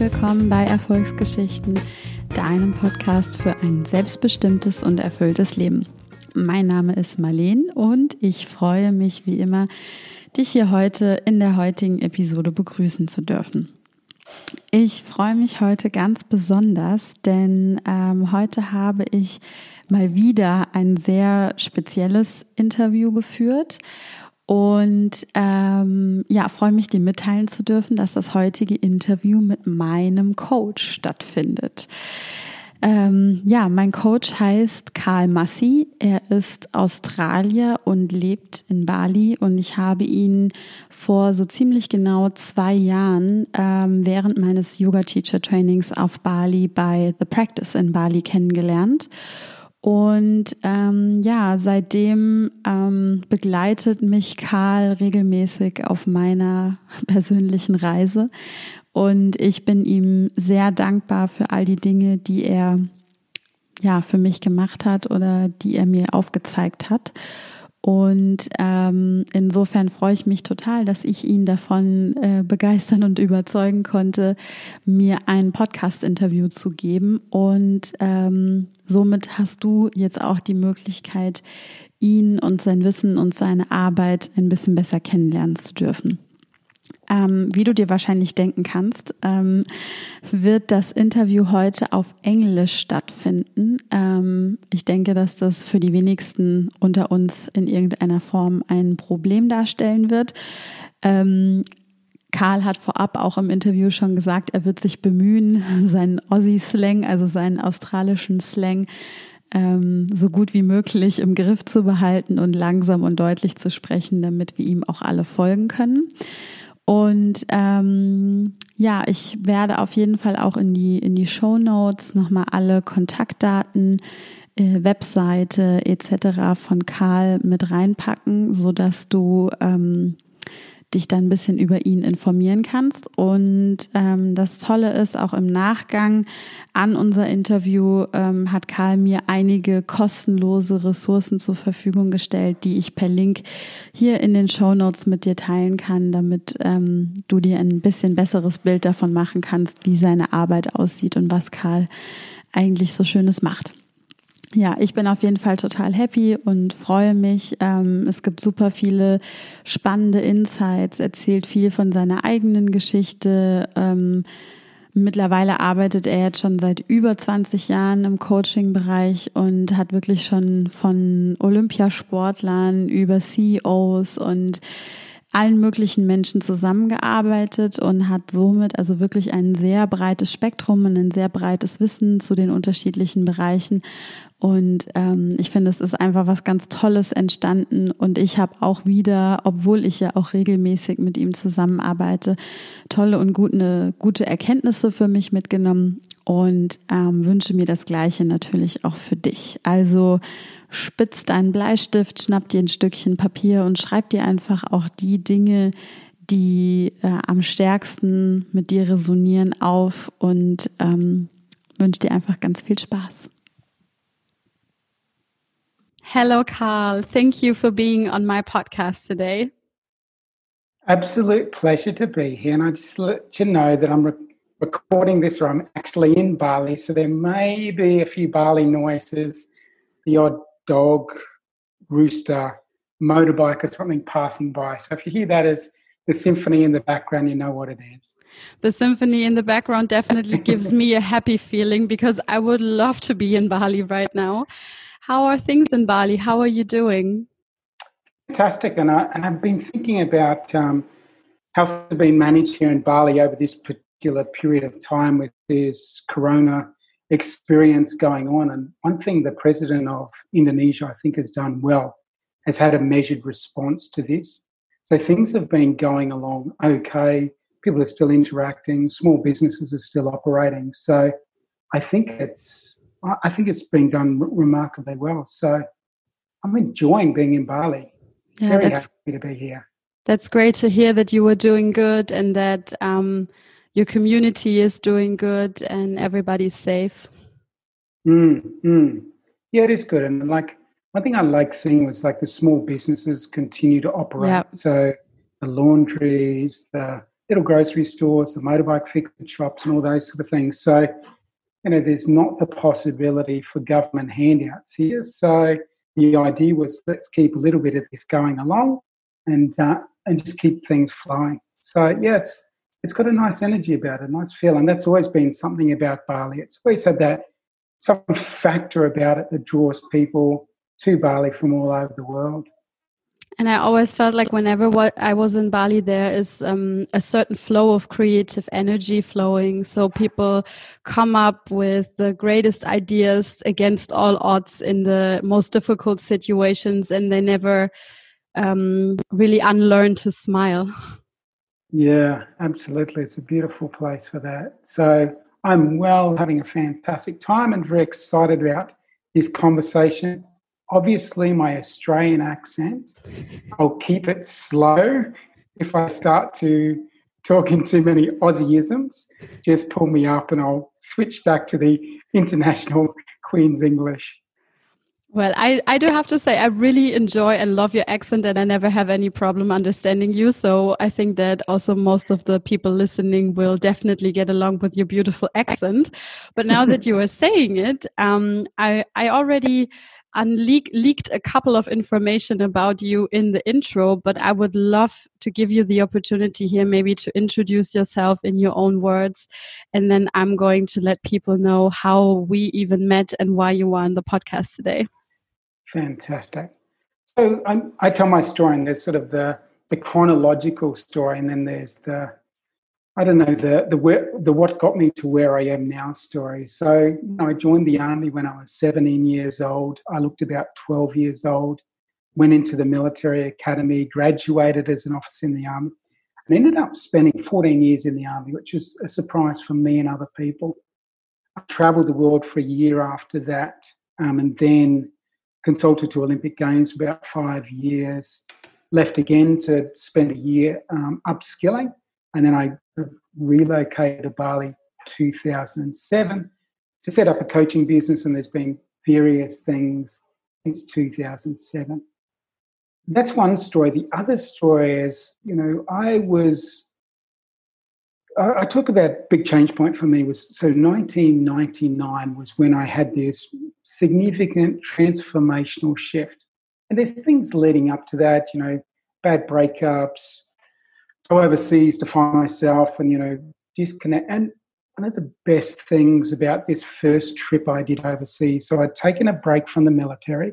willkommen bei Erfolgsgeschichten, deinem Podcast für ein selbstbestimmtes und erfülltes Leben. Mein Name ist Marleen und ich freue mich wie immer, dich hier heute in der heutigen Episode begrüßen zu dürfen. Ich freue mich heute ganz besonders, denn ähm, heute habe ich mal wieder ein sehr spezielles Interview geführt und ähm, ja, freue mich, dir mitteilen zu dürfen, dass das heutige Interview mit meinem Coach stattfindet. Ähm, ja, mein Coach heißt Karl Massi. Er ist Australier und lebt in Bali. Und ich habe ihn vor so ziemlich genau zwei Jahren ähm, während meines Yoga Teacher Trainings auf Bali bei The Practice in Bali kennengelernt. Und ähm, ja, seitdem ähm, begleitet mich Karl regelmäßig auf meiner persönlichen Reise. Und ich bin ihm sehr dankbar für all die Dinge, die er ja für mich gemacht hat oder die er mir aufgezeigt hat. Und ähm, insofern freue ich mich total, dass ich ihn davon äh, begeistern und überzeugen konnte, mir ein Podcast-Interview zu geben. Und ähm, somit hast du jetzt auch die Möglichkeit, ihn und sein Wissen und seine Arbeit ein bisschen besser kennenlernen zu dürfen. Ähm, wie du dir wahrscheinlich denken kannst, ähm, wird das Interview heute auf Englisch stattfinden. Ähm, ich denke, dass das für die wenigsten unter uns in irgendeiner Form ein Problem darstellen wird. Ähm, Karl hat vorab auch im Interview schon gesagt, er wird sich bemühen, seinen Aussie-Slang, also seinen australischen Slang, ähm, so gut wie möglich im Griff zu behalten und langsam und deutlich zu sprechen, damit wir ihm auch alle folgen können. Und ähm, ja, ich werde auf jeden Fall auch in die, in die Show Notes nochmal alle Kontaktdaten, äh, Webseite etc. von Karl mit reinpacken, so dass du ähm, dich dann ein bisschen über ihn informieren kannst. Und ähm, das Tolle ist, auch im Nachgang an unser Interview ähm, hat Karl mir einige kostenlose Ressourcen zur Verfügung gestellt, die ich per Link hier in den Show Notes mit dir teilen kann, damit ähm, du dir ein bisschen besseres Bild davon machen kannst, wie seine Arbeit aussieht und was Karl eigentlich so Schönes macht ja, ich bin auf jeden Fall total happy und freue mich. Ähm, es gibt super viele spannende Insights, erzählt viel von seiner eigenen Geschichte. Ähm, mittlerweile arbeitet er jetzt schon seit über 20 Jahren im Coaching-Bereich und hat wirklich schon von Olympiasportlern über CEOs und allen möglichen Menschen zusammengearbeitet und hat somit also wirklich ein sehr breites Spektrum und ein sehr breites Wissen zu den unterschiedlichen Bereichen. Und ähm, ich finde, es ist einfach was ganz Tolles entstanden. Und ich habe auch wieder, obwohl ich ja auch regelmäßig mit ihm zusammenarbeite, tolle und gute, gute Erkenntnisse für mich mitgenommen und ähm, wünsche mir das Gleiche natürlich auch für dich. Also spitz deinen Bleistift, schnapp dir ein Stückchen Papier und schreib dir einfach auch die Dinge, die äh, am stärksten mit dir resonieren, auf und ähm, wünsche dir einfach ganz viel Spaß. Hello, Carl. Thank you for being on my podcast today. Absolute pleasure to be here. And I just let you know that I'm re- recording this, or I'm actually in Bali. So there may be a few Bali noises, the odd dog, rooster, motorbike, or something passing by. So if you hear that as the symphony in the background, you know what it is. The symphony in the background definitely gives me a happy feeling because I would love to be in Bali right now. How are things in Bali? How are you doing? Fantastic. And, I, and I've been thinking about um, how things have been managed here in Bali over this particular period of time with this corona experience going on. And one thing the president of Indonesia, I think, has done well, has had a measured response to this. So things have been going along okay. People are still interacting, small businesses are still operating. So I think it's I think it's been done remarkably well. So I'm enjoying being in Bali. Yeah, Very happy to be here. That's great to hear that you were doing good and that um, your community is doing good and everybody's safe. Mm, mm. Yeah, it is good. And like one thing I like seeing was like the small businesses continue to operate. Yep. So the laundries, the little grocery stores, the motorbike fixing shops, and all those sort of things. So, you know, there's not the possibility for government handouts here. So the idea was let's keep a little bit of this going along, and uh, and just keep things flowing. So yeah, it's it's got a nice energy about it, a nice feel, and that's always been something about Bali. It's always had that some factor about it that draws people to Bali from all over the world. And I always felt like whenever I was in Bali, there is um, a certain flow of creative energy flowing. So people come up with the greatest ideas against all odds in the most difficult situations, and they never um, really unlearn to smile. Yeah, absolutely. It's a beautiful place for that. So I'm well having a fantastic time and very excited about this conversation. Obviously, my Australian accent, I'll keep it slow. If I start to talk in too many Aussieisms, just pull me up and I'll switch back to the international Queen's English. Well, I, I do have to say, I really enjoy and love your accent, and I never have any problem understanding you. So I think that also most of the people listening will definitely get along with your beautiful accent. But now that you are saying it, um, I, I already unleak, leaked a couple of information about you in the intro, but I would love to give you the opportunity here maybe to introduce yourself in your own words. And then I'm going to let people know how we even met and why you are on the podcast today. Fantastic. So I, I tell my story, and there's sort of the the chronological story, and then there's the I don't know the the the what got me to where I am now story. So you know, I joined the army when I was 17 years old. I looked about 12 years old. Went into the military academy, graduated as an officer in the army, and ended up spending 14 years in the army, which was a surprise for me and other people. I travelled the world for a year after that, um, and then consulted to Olympic Games for about five years, left again to spend a year um, upskilling, and then I relocated to Bali 2007 to set up a coaching business, and there's been various things since 2007. That's one story. The other story is, you know, I was I, talk about big change point for me was so 1999 was when I had this significant transformational shift. And there's things leading up to that, you know, bad breakups, go overseas to find myself and, you know, disconnect. And one of the best things about this first trip I did overseas, so I'd taken a break from the military,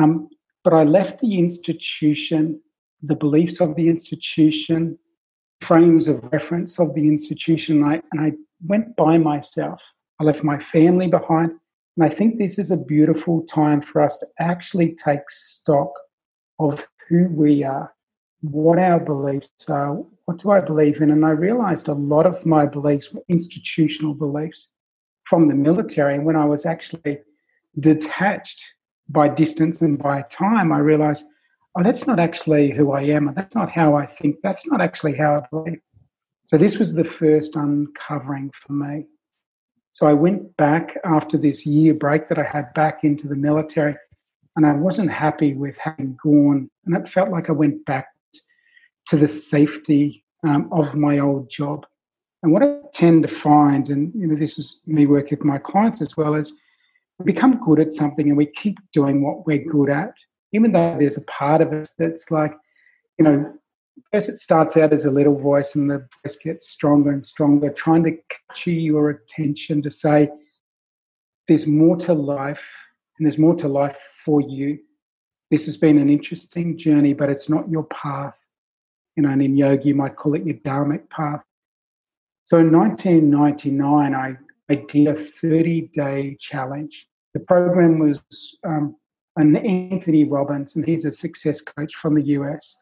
um, but I left the institution, the beliefs of the institution, frames of reference of the institution. I, and I went by myself. I left my family behind. And I think this is a beautiful time for us to actually take stock of who we are, what our beliefs are, what do I believe in. And I realized a lot of my beliefs were institutional beliefs from the military. And when I was actually detached by distance and by time, I realized oh, that's not actually who I am, that's not how I think, that's not actually how I believe. So this was the first uncovering for me. So I went back after this year break that I had back into the military, and I wasn't happy with having gone, and it felt like I went back to the safety um, of my old job. And what I tend to find, and you know, this is me working with my clients as well, is we become good at something and we keep doing what we're good at even though there's a part of us that's like, you know, first it starts out as a little voice and the voice gets stronger and stronger, trying to capture your attention to say, there's more to life and there's more to life for you. This has been an interesting journey, but it's not your path. You know, and in yoga, you might call it your dharmic path. So in 1999, I, I did a 30 day challenge. The program was um, and Anthony Robbins, and he's a success coach from the US.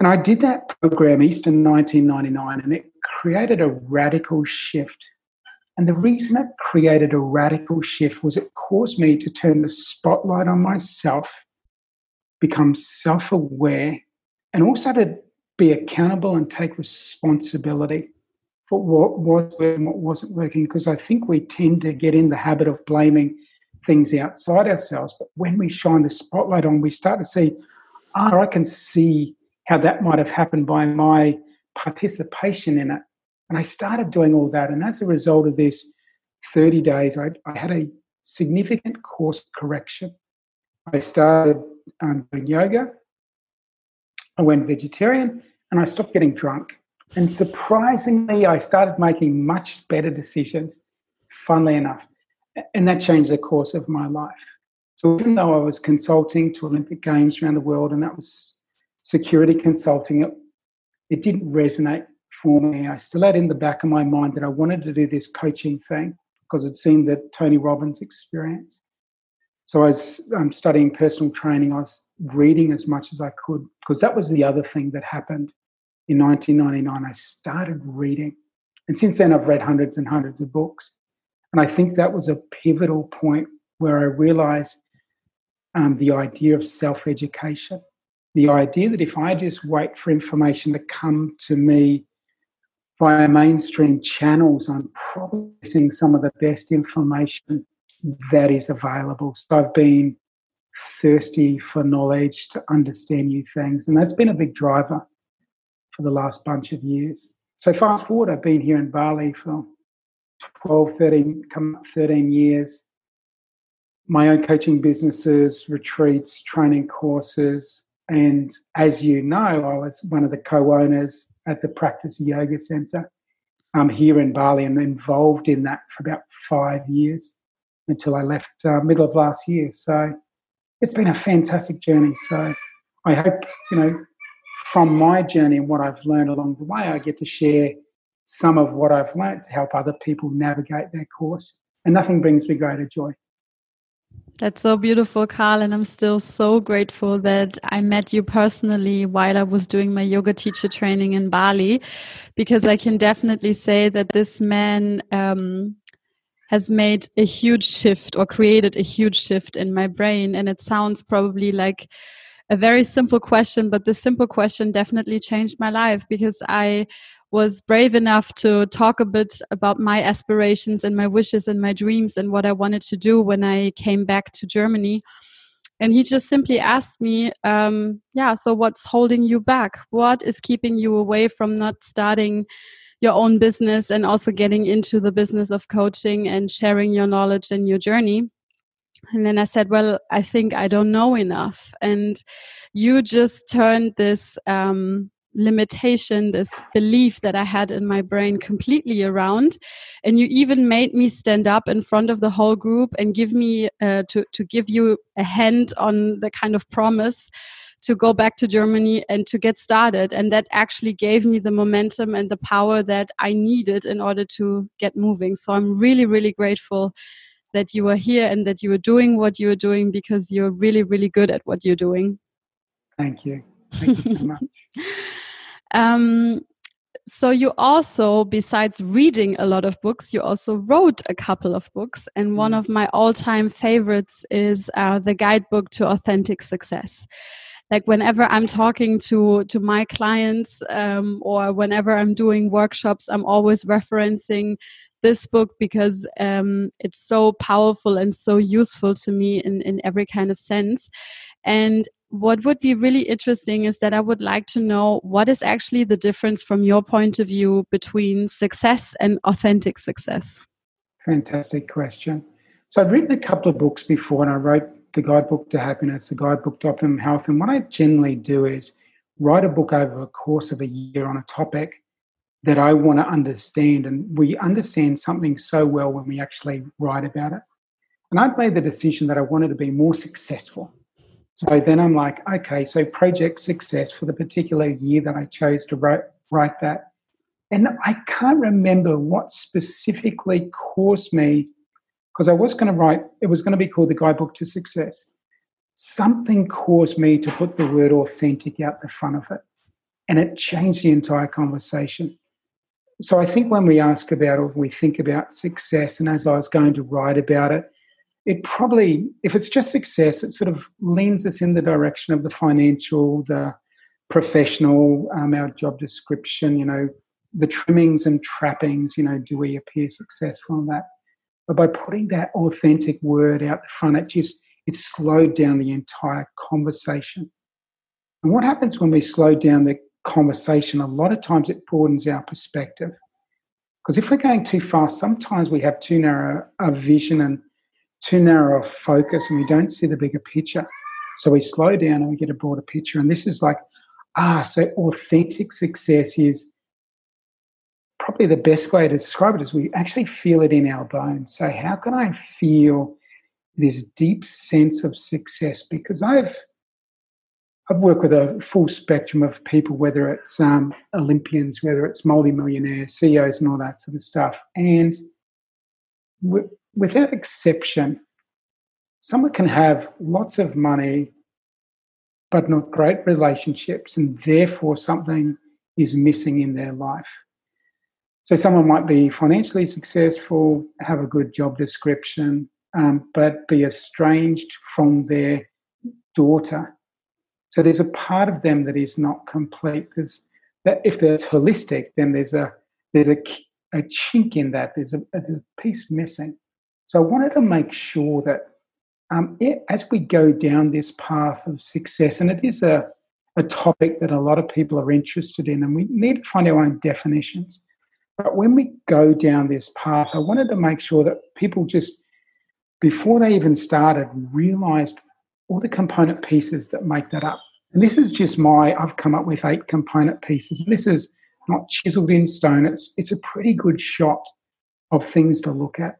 And I did that program Easter 1999, and it created a radical shift. And the reason it created a radical shift was it caused me to turn the spotlight on myself, become self aware, and also to be accountable and take responsibility for what was working, what wasn't working. Because I think we tend to get in the habit of blaming things outside ourselves. But when we shine the spotlight on, we start to see, ah, I can see how that might have happened by my participation in it. And I started doing all that. And as a result of this 30 days, I, I had a significant course correction. I started um, doing yoga. I went vegetarian and I stopped getting drunk. And surprisingly, I started making much better decisions, funnily enough. And that changed the course of my life. So even though I was consulting to Olympic Games around the world, and that was security consulting, it, it didn't resonate for me. I still had in the back of my mind that I wanted to do this coaching thing because it seemed that Tony Robbins' experience. So I was um, studying personal training. I was reading as much as I could because that was the other thing that happened in 1999. I started reading, and since then I've read hundreds and hundreds of books. And I think that was a pivotal point where I realized um, the idea of self education. The idea that if I just wait for information to come to me via mainstream channels, I'm probably seeing some of the best information that is available. So I've been thirsty for knowledge to understand new things, and that's been a big driver for the last bunch of years. So fast forward, I've been here in Bali for 12, 13, come 13 years. My own coaching businesses, retreats, training courses, and as you know, I was one of the co-owners at the Practice Yoga Center um, here in Bali and involved in that for about five years until I left uh, middle of last year. So it's been a fantastic journey. So I hope, you know, from my journey and what I've learned along the way, I get to share some of what I've learned to help other people navigate their course. And nothing brings me greater joy. That's so beautiful, Carl. And I'm still so grateful that I met you personally while I was doing my yoga teacher training in Bali, because I can definitely say that this man um, has made a huge shift or created a huge shift in my brain. And it sounds probably like a very simple question, but this simple question definitely changed my life because I was brave enough to talk a bit about my aspirations and my wishes and my dreams and what I wanted to do when I came back to Germany. And he just simply asked me, um, Yeah, so what's holding you back? What is keeping you away from not starting your own business and also getting into the business of coaching and sharing your knowledge and your journey? And then I said, Well, I think I don't know enough. And you just turned this um, limitation, this belief that I had in my brain completely around. And you even made me stand up in front of the whole group and give me uh, to, to give you a hand on the kind of promise to go back to Germany and to get started. And that actually gave me the momentum and the power that I needed in order to get moving. So I'm really, really grateful that you are here and that you are doing what you are doing because you're really, really good at what you're doing. Thank you. Thank you so much. um, so you also besides reading a lot of books you also wrote a couple of books and one mm. of my all-time favorites is uh, the guidebook to authentic success like whenever i'm talking to to my clients um, or whenever i'm doing workshops i'm always referencing this book because um, it's so powerful and so useful to me in, in every kind of sense. And what would be really interesting is that I would like to know what is actually the difference from your point of view between success and authentic success? Fantastic question. So I've written a couple of books before, and I wrote the guidebook to happiness, the guidebook to optimum health. And what I generally do is write a book over a course of a year on a topic that I want to understand. And we understand something so well when we actually write about it. And I've made the decision that I wanted to be more successful. So then I'm like, okay, so project success for the particular year that I chose to write, write that. And I can't remember what specifically caused me, because I was going to write, it was going to be called the Guidebook to Success. Something caused me to put the word authentic out the front of it. And it changed the entire conversation so I think when we ask about or we think about success, and as I was going to write about it, it probably, if it's just success, it sort of leans us in the direction of the financial, the professional, um, our job description, you know, the trimmings and trappings, you know, do we appear successful in that? But by putting that authentic word out the front, it just it slowed down the entire conversation. And what happens when we slow down the conversation, a lot of times it broadens our perspective. Because if we're going too fast, sometimes we have too narrow a vision and too narrow a focus and we don't see the bigger picture. So we slow down and we get a broader picture. And this is like, ah, so authentic success is probably the best way to describe it is we actually feel it in our bones. So how can I feel this deep sense of success? Because I've I've worked with a full spectrum of people, whether it's um, Olympians, whether it's multimillionaires, CEOs, and all that sort of stuff. And w- without exception, someone can have lots of money, but not great relationships, and therefore something is missing in their life. So someone might be financially successful, have a good job description, um, but be estranged from their daughter. So there's a part of them that is not complete. There's that if there's holistic, then there's a there's a, a chink in that. There's a, a piece missing. So I wanted to make sure that um, it, as we go down this path of success, and it is a a topic that a lot of people are interested in, and we need to find our own definitions. But when we go down this path, I wanted to make sure that people just, before they even started, realized all the component pieces that make that up. And this is just my, I've come up with eight component pieces. This is not chiseled in stone, it's, it's a pretty good shot of things to look at.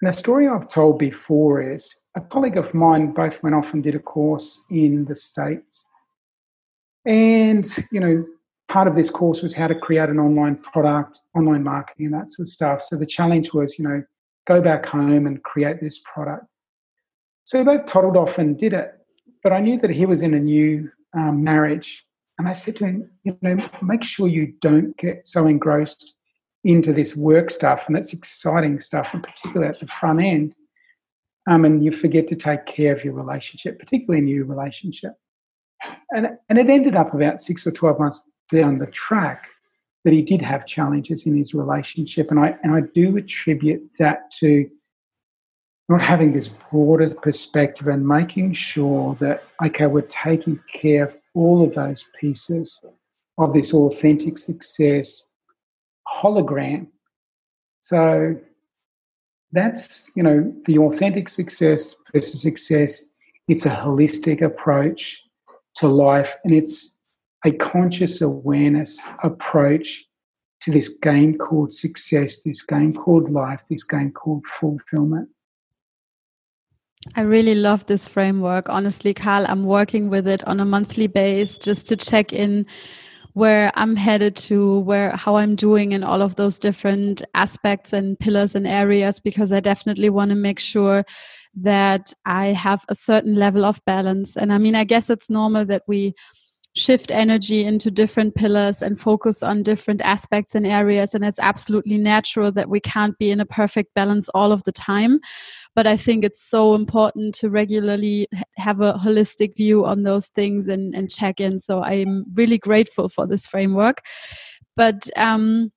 And a story I've told before is a colleague of mine both went off and did a course in the States. And, you know, part of this course was how to create an online product, online marketing, and that sort of stuff. So the challenge was, you know, go back home and create this product. So we both toddled off and did it. But I knew that he was in a new um, marriage. And I said to him, you know, make sure you don't get so engrossed into this work stuff and it's exciting stuff, and particularly at the front end. Um, and you forget to take care of your relationship, particularly a new relationship. And, and it ended up about six or 12 months down the track that he did have challenges in his relationship. And I, and I do attribute that to not having this broader perspective and making sure that, okay, we're taking care of all of those pieces of this authentic success hologram. So that's, you know, the authentic success versus success. It's a holistic approach to life and it's a conscious awareness approach to this game called success, this game called life, this game called fulfillment. I really love this framework. Honestly, Carl, I'm working with it on a monthly base just to check in where I'm headed to, where how I'm doing in all of those different aspects and pillars and areas because I definitely want to make sure that I have a certain level of balance. And I mean, I guess it's normal that we shift energy into different pillars and focus on different aspects and areas. And it's absolutely natural that we can't be in a perfect balance all of the time. But I think it's so important to regularly have a holistic view on those things and, and check in. So I'm really grateful for this framework. But um,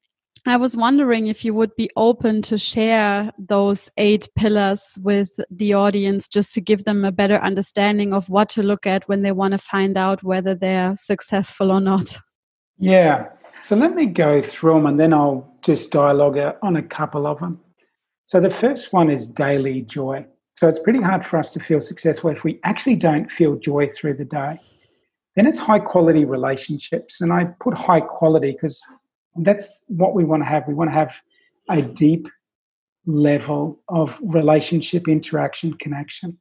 I was wondering if you would be open to share those eight pillars with the audience just to give them a better understanding of what to look at when they want to find out whether they're successful or not. Yeah. So let me go through them and then I'll just dialogue on a couple of them. So the first one is daily joy. So it's pretty hard for us to feel successful if we actually don't feel joy through the day. Then it's high quality relationships. And I put high quality because that's what we want to have. We want to have a deep level of relationship, interaction, connection.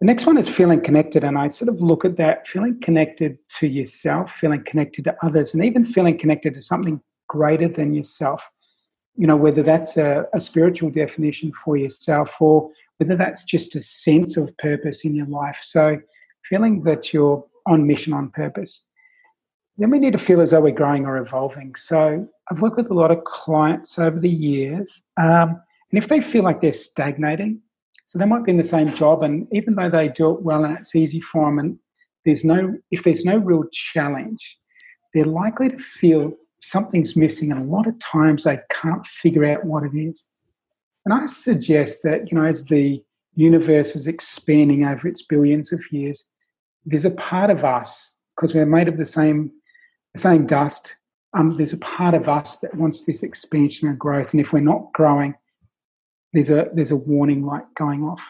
The next one is feeling connected, and I sort of look at that feeling connected to yourself, feeling connected to others, and even feeling connected to something greater than yourself. You know, whether that's a, a spiritual definition for yourself or whether that's just a sense of purpose in your life. So, feeling that you're on mission, on purpose then we need to feel as though we're growing or evolving. So I've worked with a lot of clients over the years, um, and if they feel like they're stagnating, so they might be in the same job, and even though they do it well and it's easy for them, and there's no if there's no real challenge, they're likely to feel something's missing, and a lot of times they can't figure out what it is. And I suggest that you know as the universe is expanding over its billions of years, there's a part of us because we're made of the same same dust. Um, there's a part of us that wants this expansion and growth, and if we're not growing, there's a there's a warning light going off.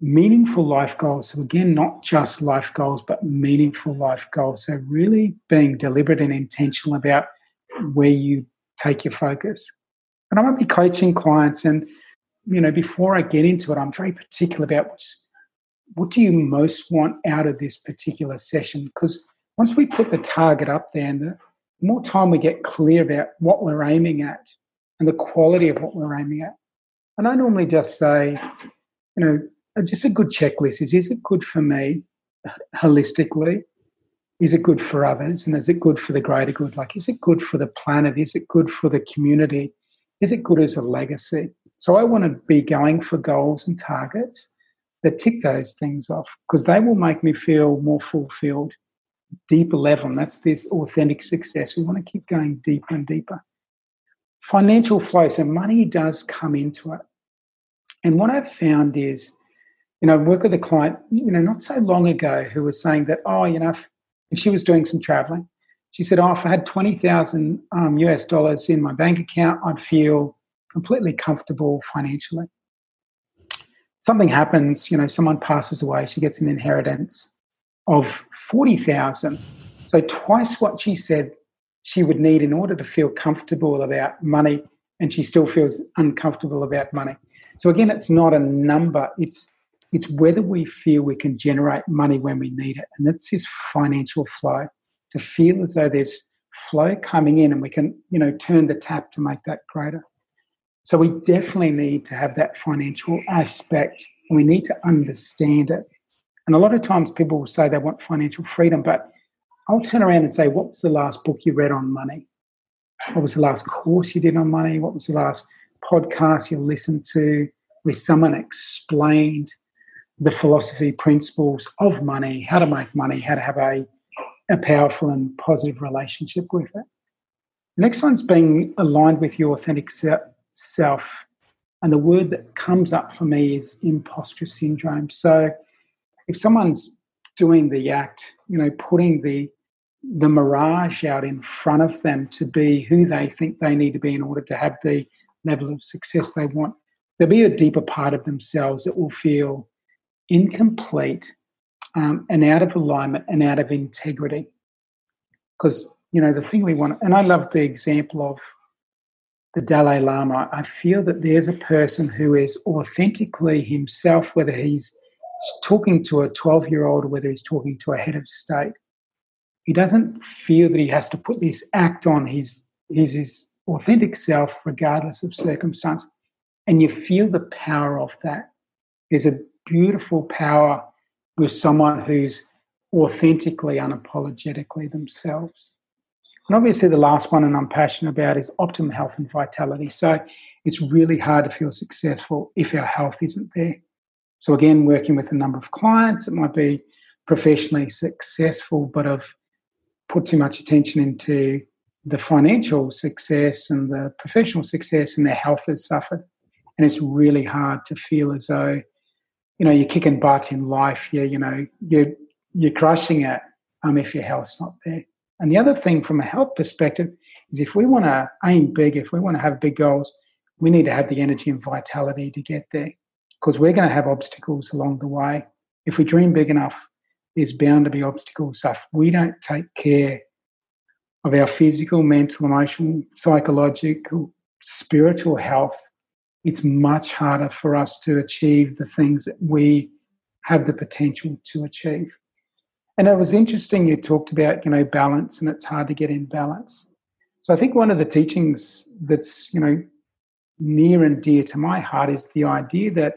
Meaningful life goals. So again, not just life goals, but meaningful life goals. So really being deliberate and intentional about where you take your focus. And I might be coaching clients, and you know, before I get into it, I'm very particular about what's what do you most want out of this particular session? Because once we put the target up there and the more time we get clear about what we're aiming at and the quality of what we're aiming at. And I normally just say, you know, just a good checklist is is it good for me holistically? Is it good for others? And is it good for the greater good? Like, is it good for the planet? Is it good for the community? Is it good as a legacy? So I want to be going for goals and targets that tick those things off because they will make me feel more fulfilled, deeper level. And that's this authentic success. We want to keep going deeper and deeper. Financial flow, so money does come into it. And what I've found is, you know, I worked with a client, you know, not so long ago who was saying that, oh, you know, if, she was doing some traveling. She said, oh, if I had 20,000 um, US dollars in my bank account, I'd feel completely comfortable financially something happens, you know, someone passes away, she gets an inheritance of 40,000. So twice what she said she would need in order to feel comfortable about money and she still feels uncomfortable about money. So again, it's not a number, it's it's whether we feel we can generate money when we need it. And that's this financial flow. To feel as though there's flow coming in and we can, you know, turn the tap to make that greater. So we definitely need to have that financial aspect and we need to understand it. And a lot of times people will say they want financial freedom, but I'll turn around and say, What was the last book you read on money? What was the last course you did on money? What was the last podcast you listened to where someone explained the philosophy principles of money, how to make money, how to have a, a powerful and positive relationship with it? The next one's being aligned with your authentic self. And the word that comes up for me is imposter syndrome. So if someone's doing the act, you know, putting the the mirage out in front of them to be who they think they need to be in order to have the level of success they want, there'll be a deeper part of themselves that will feel incomplete um, and out of alignment and out of integrity. Because, you know, the thing we want, and I love the example of the Dalai Lama, I feel that there's a person who is authentically himself, whether he's talking to a 12 year old whether he's talking to a head of state. He doesn't feel that he has to put this act on. He's, he's his authentic self, regardless of circumstance. And you feel the power of that. There's a beautiful power with someone who's authentically, unapologetically themselves. And obviously, the last one, and I'm passionate about, is optimum health and vitality. So it's really hard to feel successful if our health isn't there. So, again, working with a number of clients, it might be professionally successful, but I've put too much attention into the financial success and the professional success, and their health has suffered. And it's really hard to feel as though, you know, you're kicking butt in life. You, you know, you're you're crushing it um, if your health's not there. And the other thing from a health perspective is if we want to aim big, if we want to have big goals, we need to have the energy and vitality to get there because we're going to have obstacles along the way. If we dream big enough, there's bound to be obstacles. So if we don't take care of our physical, mental, emotional, psychological, spiritual health, it's much harder for us to achieve the things that we have the potential to achieve. And it was interesting you talked about, you know, balance and it's hard to get in balance. So I think one of the teachings that's, you know, near and dear to my heart is the idea that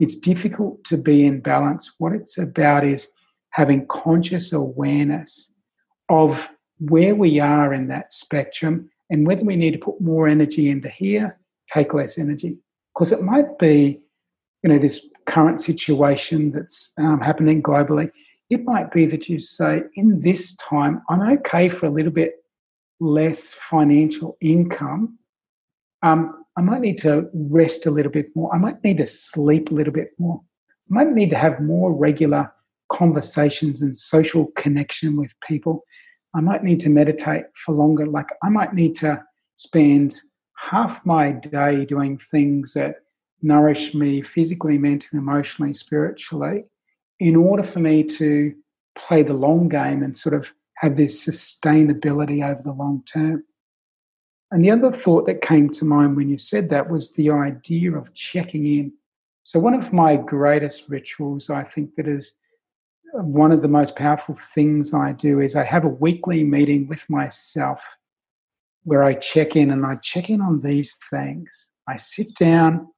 it's difficult to be in balance. What it's about is having conscious awareness of where we are in that spectrum and whether we need to put more energy into here, take less energy. Because it might be, you know, this current situation that's um, happening globally it might be that you say, in this time, I'm okay for a little bit less financial income. Um, I might need to rest a little bit more. I might need to sleep a little bit more. I might need to have more regular conversations and social connection with people. I might need to meditate for longer. Like I might need to spend half my day doing things that nourish me physically, mentally, emotionally, spiritually, in order for me to play the long game and sort of have this sustainability over the long term. And the other thought that came to mind when you said that was the idea of checking in. So, one of my greatest rituals, I think, that is uh, one of the most powerful things I do is I have a weekly meeting with myself where I check in and I check in on these things. I sit down,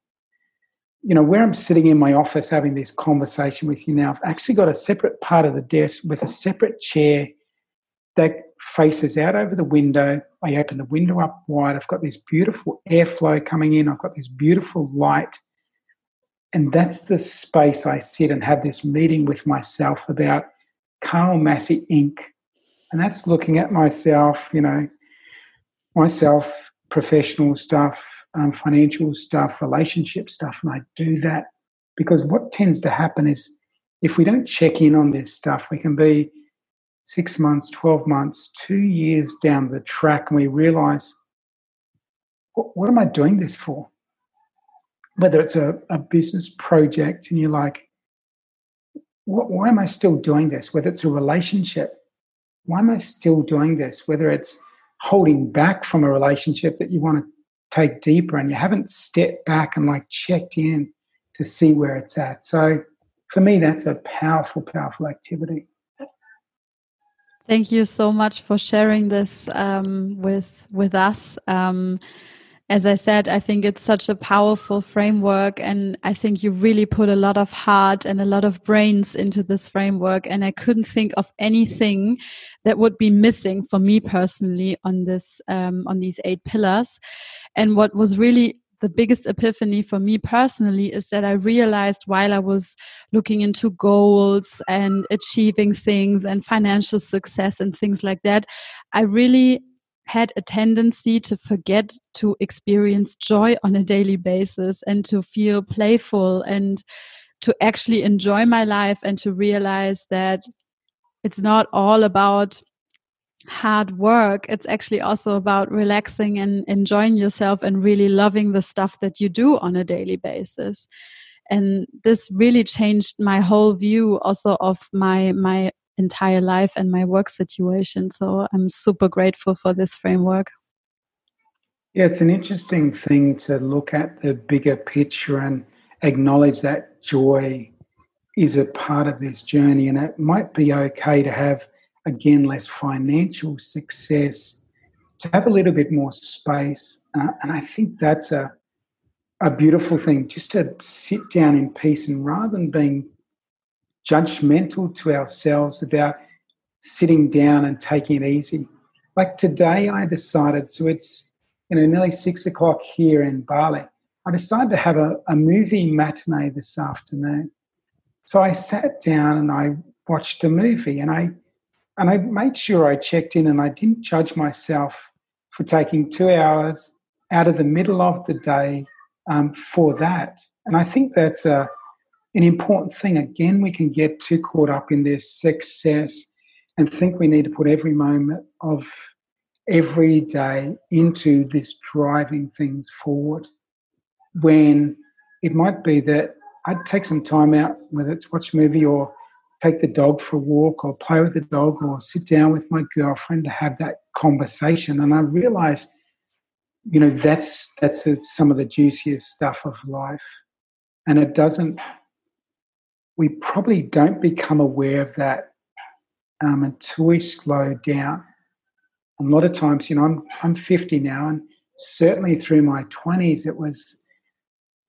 you know, where I'm sitting in my office having this conversation with you now, I've actually got a separate part of the desk with a separate chair that faces out over the window. I open the window up wide. I've got this beautiful airflow coming in. I've got this beautiful light. And that's the space I sit and have this meeting with myself about Carl Massy Inc. And that's looking at myself, you know, myself, professional stuff, um, financial stuff, relationship stuff. And I do that because what tends to happen is if we don't check in on this stuff, we can be six months, 12 months, two years down the track, and we realize, what, am I doing this for? Whether it's a, a business project and you're like, why am I still doing this? Whether it's a relationship, why am I still doing this? Whether it's holding back from a relationship that you want to take deeper and you haven't stepped back and like checked in to see where it's at. So for me, that's a powerful, powerful activity. Thank you so much for sharing this um, with with us. Um, as I said, I think it's such a powerful framework, and I think you really put a lot of heart and a lot of brains into this framework. And I couldn't think of anything that would be missing for me personally on this um, on these eight pillars. And what was really the biggest epiphany for me personally is that I realized while I was looking into goals and achieving things and financial success and things like that, I really had a tendency to forget to experience joy on a daily basis and to feel playful and to actually enjoy my life and to realize that it's not all about hard work it's actually also about relaxing and enjoying yourself and really loving the stuff that you do on a daily basis. And this really changed my whole view also of my my entire life and my work situation. So i'm super grateful for this framework. Yeah it's an interesting thing to look at the bigger picture and acknowledge that joy is a part of this journey and it might be okay to have again, less financial success, to have a little bit more space. Uh, and I think that's a, a beautiful thing, just to sit down in peace and rather than being judgmental to ourselves about sitting down and taking it easy. Like today, I decided, so it's you know nearly six o'clock here in Bali. I decided to have a, a movie matinee this afternoon. So I sat down and I watched a movie, and I and I made sure I checked in and I didn't judge myself for taking two hours out of the middle of the day um, for that. And I think that's a, an important thing. Again, we can get too caught up in this success and think we need to put every moment of every day into this driving things forward when it might be that I'd take some time out, whether it's watch a movie or take the dog for a walk or play with the dog or sit down with my girlfriend to have that conversation. And I realized, you know, that's that's the, some of the juiciest stuff of life. And it doesn't. We probably don't become aware of that um, until we slow down. A lot of times, you know, I'm I'm 50 now, and certainly through my 20s, it was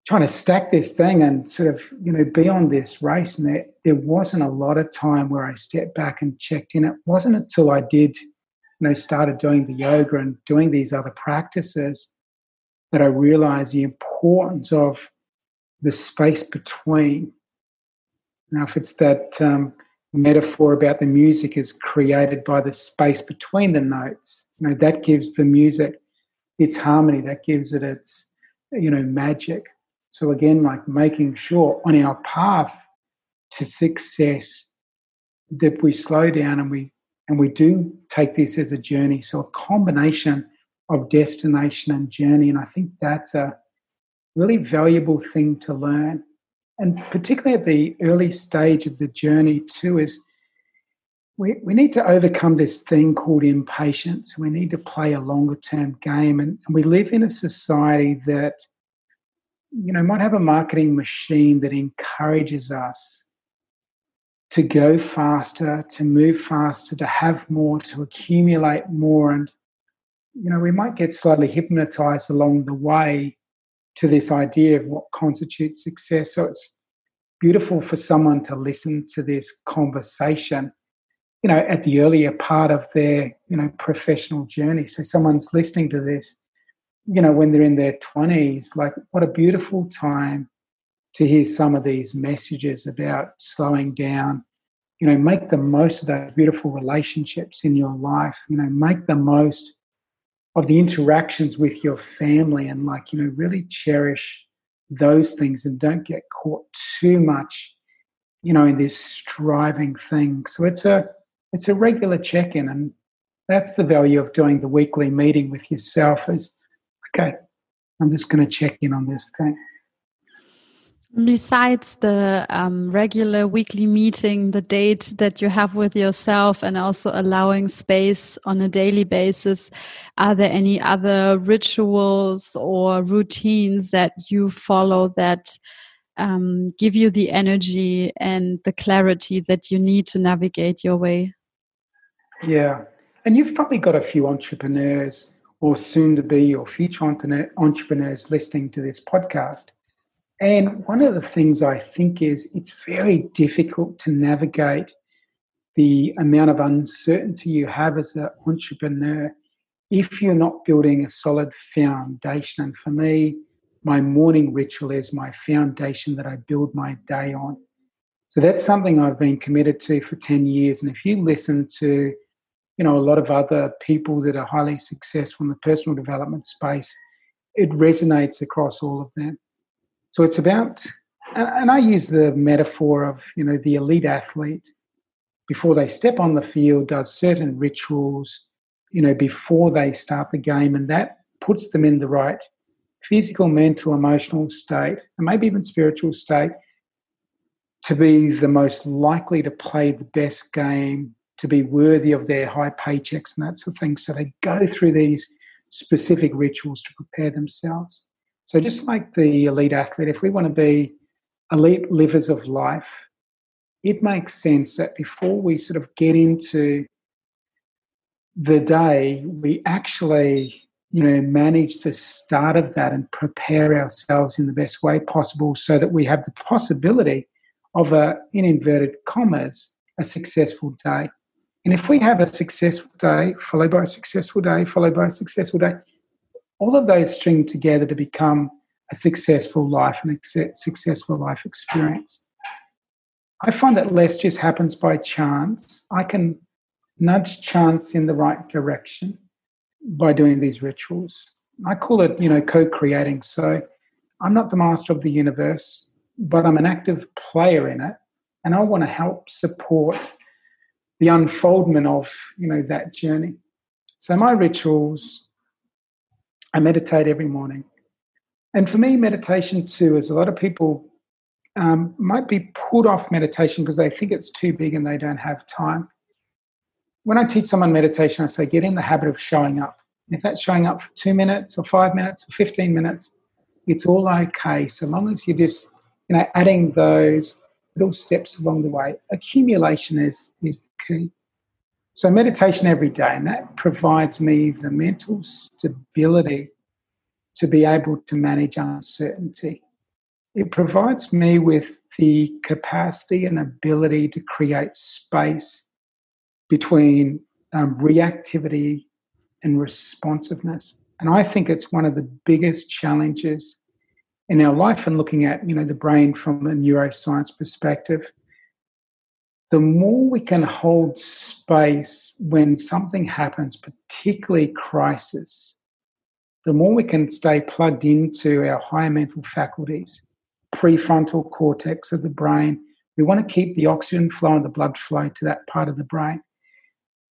trying to stack this thing and sort of you know be on this race. And there, there wasn't a lot of time where i stepped back and checked in. It wasn't until i did you know started doing the yoga and doing these other practices that i realized the importance of the space between. Now if it's that um, metaphor about the music is created by the space between the notes you know that gives the music its harmony that gives it its you know magic so again, like making sure on our path to success that we slow down and we And we do take this as a journey. So a combination of destination and journey. And I think that's a really valuable thing to learn. And particularly at the early stage of the journey, too, is we, we need to overcome this thing called impatience. We need to play a longer term game. And, and we live in a society that, you know, might have a marketing machine that encourages us to go faster, to move faster, to have more, to accumulate more. And, you know, we might get slightly hypnotized along the way to this idea of what constitutes success. So it's beautiful for someone to listen to this conversation, you know, at the earlier part of their, you know, professional journey. So someone's listening to this, you know, when they're in their 20s, like what a beautiful time to hear some of these messages about slowing down. You know, make the most of those beautiful relationships in your life. You know, make the most of the interactions with your family and like you know really cherish those things and don't get caught too much you know in this striving thing so it's a it's a regular check-in and that's the value of doing the weekly meeting with yourself is okay i'm just going to check in on this thing Besides the um, regular weekly meeting, the date that you have with yourself, and also allowing space on a daily basis, are there any other rituals or routines that you follow that um, give you the energy and the clarity that you need to navigate your way? Yeah. And you've probably got a few entrepreneurs or soon to be or future entrepreneurs listening to this podcast and one of the things I think is it's very difficult to navigate the amount of uncertainty you have as an entrepreneur if you're not building a solid foundation. And for me, my morning ritual is my foundation that I build my day on. So that's something I've been committed to for 10 years. And if you listen to, you know, a lot of other people that are highly successful in the personal development space, it resonates across all of them. So it's about, and I use the metaphor of, you know, the elite athlete before they step on the field does certain rituals, you know, before they start the game, and that puts them in the right physical, mental, emotional state, and maybe even spiritual state to be the most likely to play the best game, to be worthy of their high paychecks and that sort of thing. So they go through these specific rituals to prepare themselves. So, just like the elite athlete, if we want to be elite livers of life, it makes sense that before we sort of get into the day, we actually, you know, manage the start of that and prepare ourselves in the best way possible so that we have the possibility of a, in inverted commas, a successful day. And if we have a successful day, followed by a successful day, followed by a successful day, all of those string together to become a successful life and a successful life experience. I find that less just happens by chance. I can nudge chance in the right direction by doing these rituals. I call it, you know, co-creating. So I'm not the master of the universe, but I'm an active player in it, and I want to help support the unfoldment of, you know, that journey. So my rituals I meditate every morning. And for me, meditation too is a lot of people um, might be put off meditation because they think it's too big and they don't have time. When I teach someone meditation, I say get in the habit of showing up. If that's showing up for two minutes or five minutes or 15 minutes, it's all okay so long as you're just you know adding those little steps along the way. Accumulation is is the key. So, meditation every day, and that provides me the mental stability to be able to manage uncertainty. It provides me with the capacity and ability to create space between um, reactivity and responsiveness. And I think it's one of the biggest challenges in our life and looking at you know the brain from a neuroscience perspective the more we can hold space when something happens, particularly crisis, the more we can stay plugged into our higher mental faculties, prefrontal cortex of the brain. We want to keep the oxygen flow and the blood flow to that part of the brain.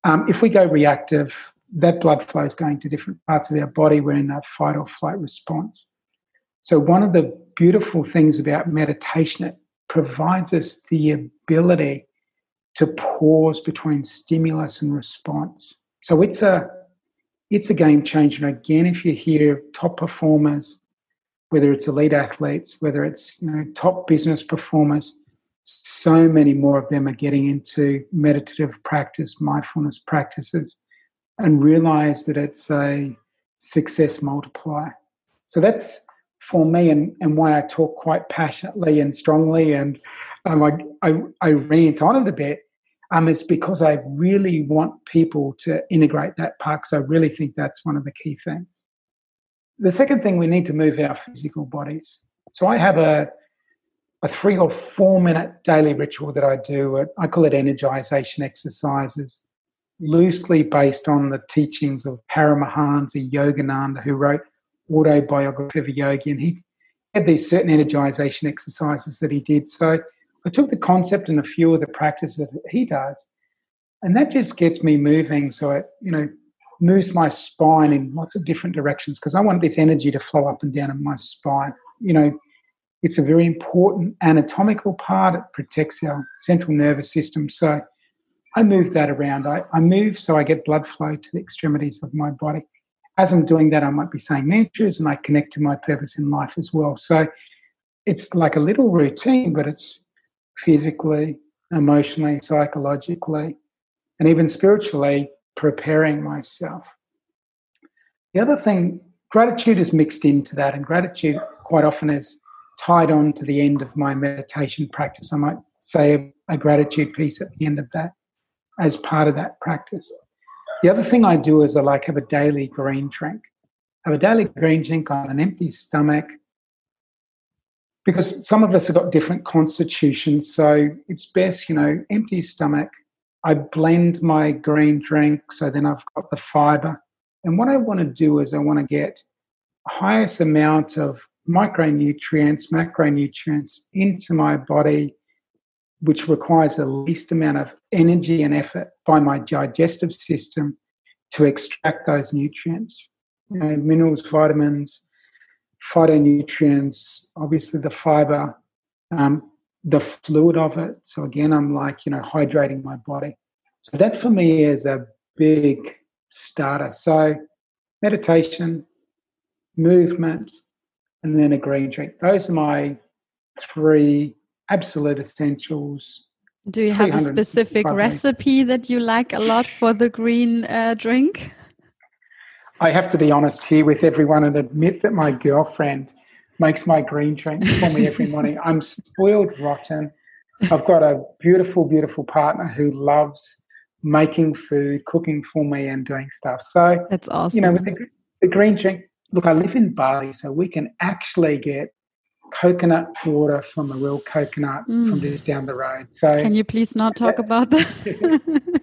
Um, if we go reactive, that blood flow is going to different parts of our body. We're in a fight or flight response. So, one of the beautiful things about meditation, it provides us the ability to pause between stimulus and response. So, it's a it's a game changer. Again, if you hear top performers, whether it's elite athletes, whether it's you know top business performers, so many more of them are getting into meditative practice, mindfulness practices, and realize that it's a success multiplier. So that's for me and, and why I talk quite passionately and strongly and um, I, I, I rant on it a bit um, is because I really want people to integrate that part because I really think that's one of the key things. The second thing, we need to move our physical bodies. So I have a, a three or four minute daily ritual that I do. I call it energization exercises, loosely based on the teachings of Paramahansa Yogananda, who wrote autobiography of a yogi. And he had these certain energization exercises that he did. So I took the concept and a few of the practices that he does, and that just gets me moving. So it, you know, moves my spine in lots of different directions because I want this energy to flow up and down in my spine. You know, it's a very important anatomical part. It protects our central nervous system. So I move that around. I, I move so I get blood flow to the extremities of my body. As I'm doing that, I might be saying mantras and I connect to my purpose in life as well. So it's like a little routine, but it's physically, emotionally, psychologically, and even spiritually preparing myself. The other thing, gratitude is mixed into that, and gratitude quite often is tied on to the end of my meditation practice. I might say a, a gratitude piece at the end of that as part of that practice. The other thing I do is I like have a daily green drink. Have a daily green drink on an empty stomach because some of us have got different constitutions. So it's best, you know, empty stomach. I blend my green drink so then I've got the fiber. And what I want to do is I want to get highest amount of micronutrients, macronutrients into my body, which requires the least amount of energy and effort by my digestive system to extract those nutrients. You know, minerals, vitamins, phytonutrients, obviously the fiber, um, the fluid of it. So again, I'm like, you know, hydrating my body. So that for me is a big starter. So meditation, movement, and then a green drink. Those are my three absolute essentials. Do you have a specific recipe that you like a lot for the green uh, drink? I have to be honest here with everyone and admit that my girlfriend makes my green drink for me every morning. I'm spoiled rotten. I've got a beautiful, beautiful partner who loves making food, cooking for me, and doing stuff. So that's awesome. You know, with the, the green drink. Look, I live in Bali, so we can actually get coconut water from a real coconut mm. from just down the road. So can you please not talk about that?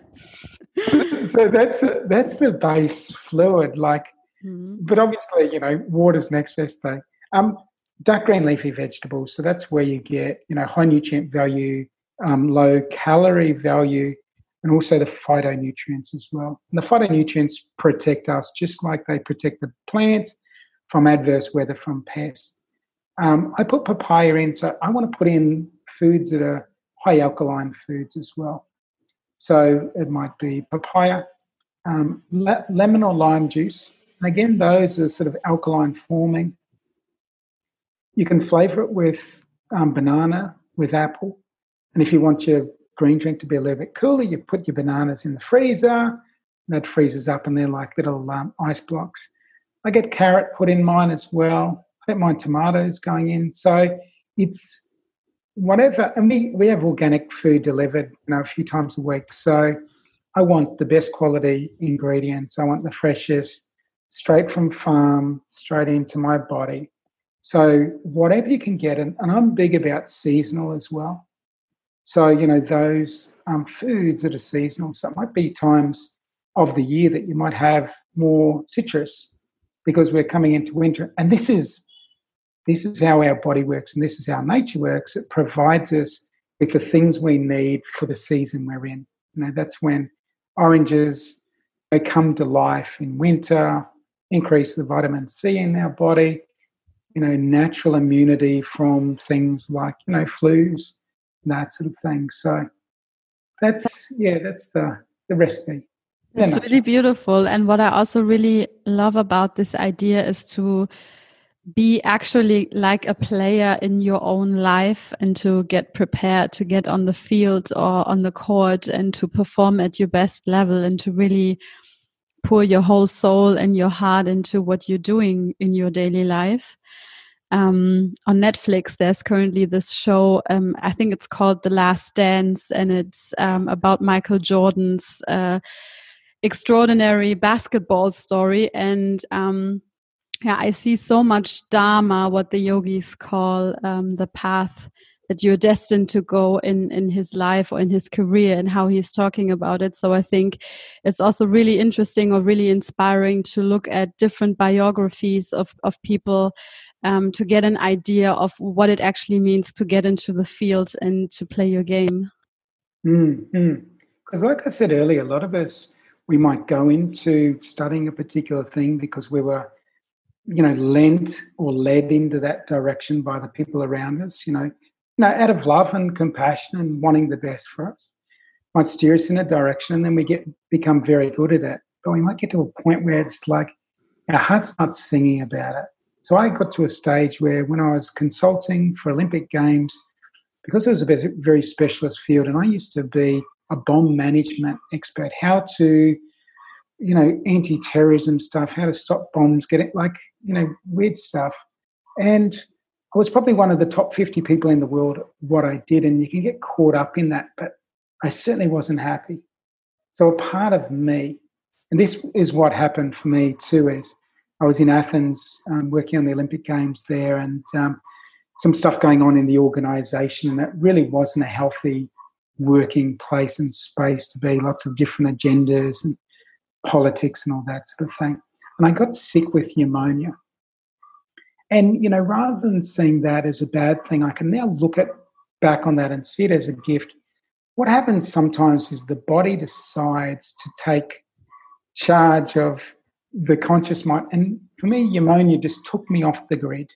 so that's that's the base fluid. Like, mm-hmm. but obviously, you know, water's next best thing. Um, dark green leafy vegetables. So that's where you get, you know, high nutrient value, um, low calorie value, and also the phytonutrients as well. And the phytonutrients protect us just like they protect the plants from adverse weather, from pests. Um, I put papaya in, so I want to put in foods that are high alkaline foods as well. So it might be papaya, um, le- lemon or lime juice. Again, those are sort of alkaline forming. You can flavor it with um, banana, with apple. And if you want your green drink to be a little bit cooler, you put your bananas in the freezer. That freezes up and they're like little um, ice blocks. I get carrot put in mine as well. I don't mind tomatoes going in. So it's whatever. And we, we have organic food delivered, you know, a few times a week. So I want the best quality ingredients. I want the freshest, straight from farm, straight into my body. So whatever you can get, and, and I'm big about seasonal as well. So you know those um, foods that are seasonal. So it might be times of the year that you might have more citrus because we're coming into winter, and this is this is how our body works and this is how nature works. It provides us with the things we need for the season we're in. You know, that's when oranges, they come to life in winter, increase the vitamin C in our body, you know, natural immunity from things like, you know, flus, that sort of thing. So that's, yeah, that's the, the recipe. It's really beautiful. And what I also really love about this idea is to be actually like a player in your own life and to get prepared to get on the field or on the court and to perform at your best level and to really pour your whole soul and your heart into what you're doing in your daily life. Um, on Netflix, there's currently this show. Um, I think it's called The Last Dance, and it's um, about Michael Jordan's uh, extraordinary basketball story. And um, yeah, I see so much dharma, what the yogis call um, the path that you're destined to go in in his life or in his career and how he's talking about it so i think it's also really interesting or really inspiring to look at different biographies of of people um, to get an idea of what it actually means to get into the field and to play your game because mm, mm. like i said earlier a lot of us we might go into studying a particular thing because we were you know lent or led into that direction by the people around us you know you know, out of love and compassion and wanting the best for us, might steer us in a direction, and then we get become very good at it. But we might get to a point where it's like our heart's not singing about it. So I got to a stage where, when I was consulting for Olympic Games, because it was a very specialist field, and I used to be a bomb management expert, how to, you know, anti-terrorism stuff, how to stop bombs, get it like, you know, weird stuff. And I was probably one of the top 50 people in the world what I did, and you can get caught up in that, but I certainly wasn't happy. So a part of me, and this is what happened for me too, is I was in Athens um, working on the Olympic Games there, and um, some stuff going on in the organisation, and that really wasn't a healthy working place and space to be. Lots of different agendas and politics and all that sort of thing. And I got sick with pneumonia. And, you know, rather than seeing that as a bad thing, I can now look at back on that and see it as a gift. What happens sometimes is the body decides to take charge of the conscious mind. And for me, pneumonia just took me off the grid.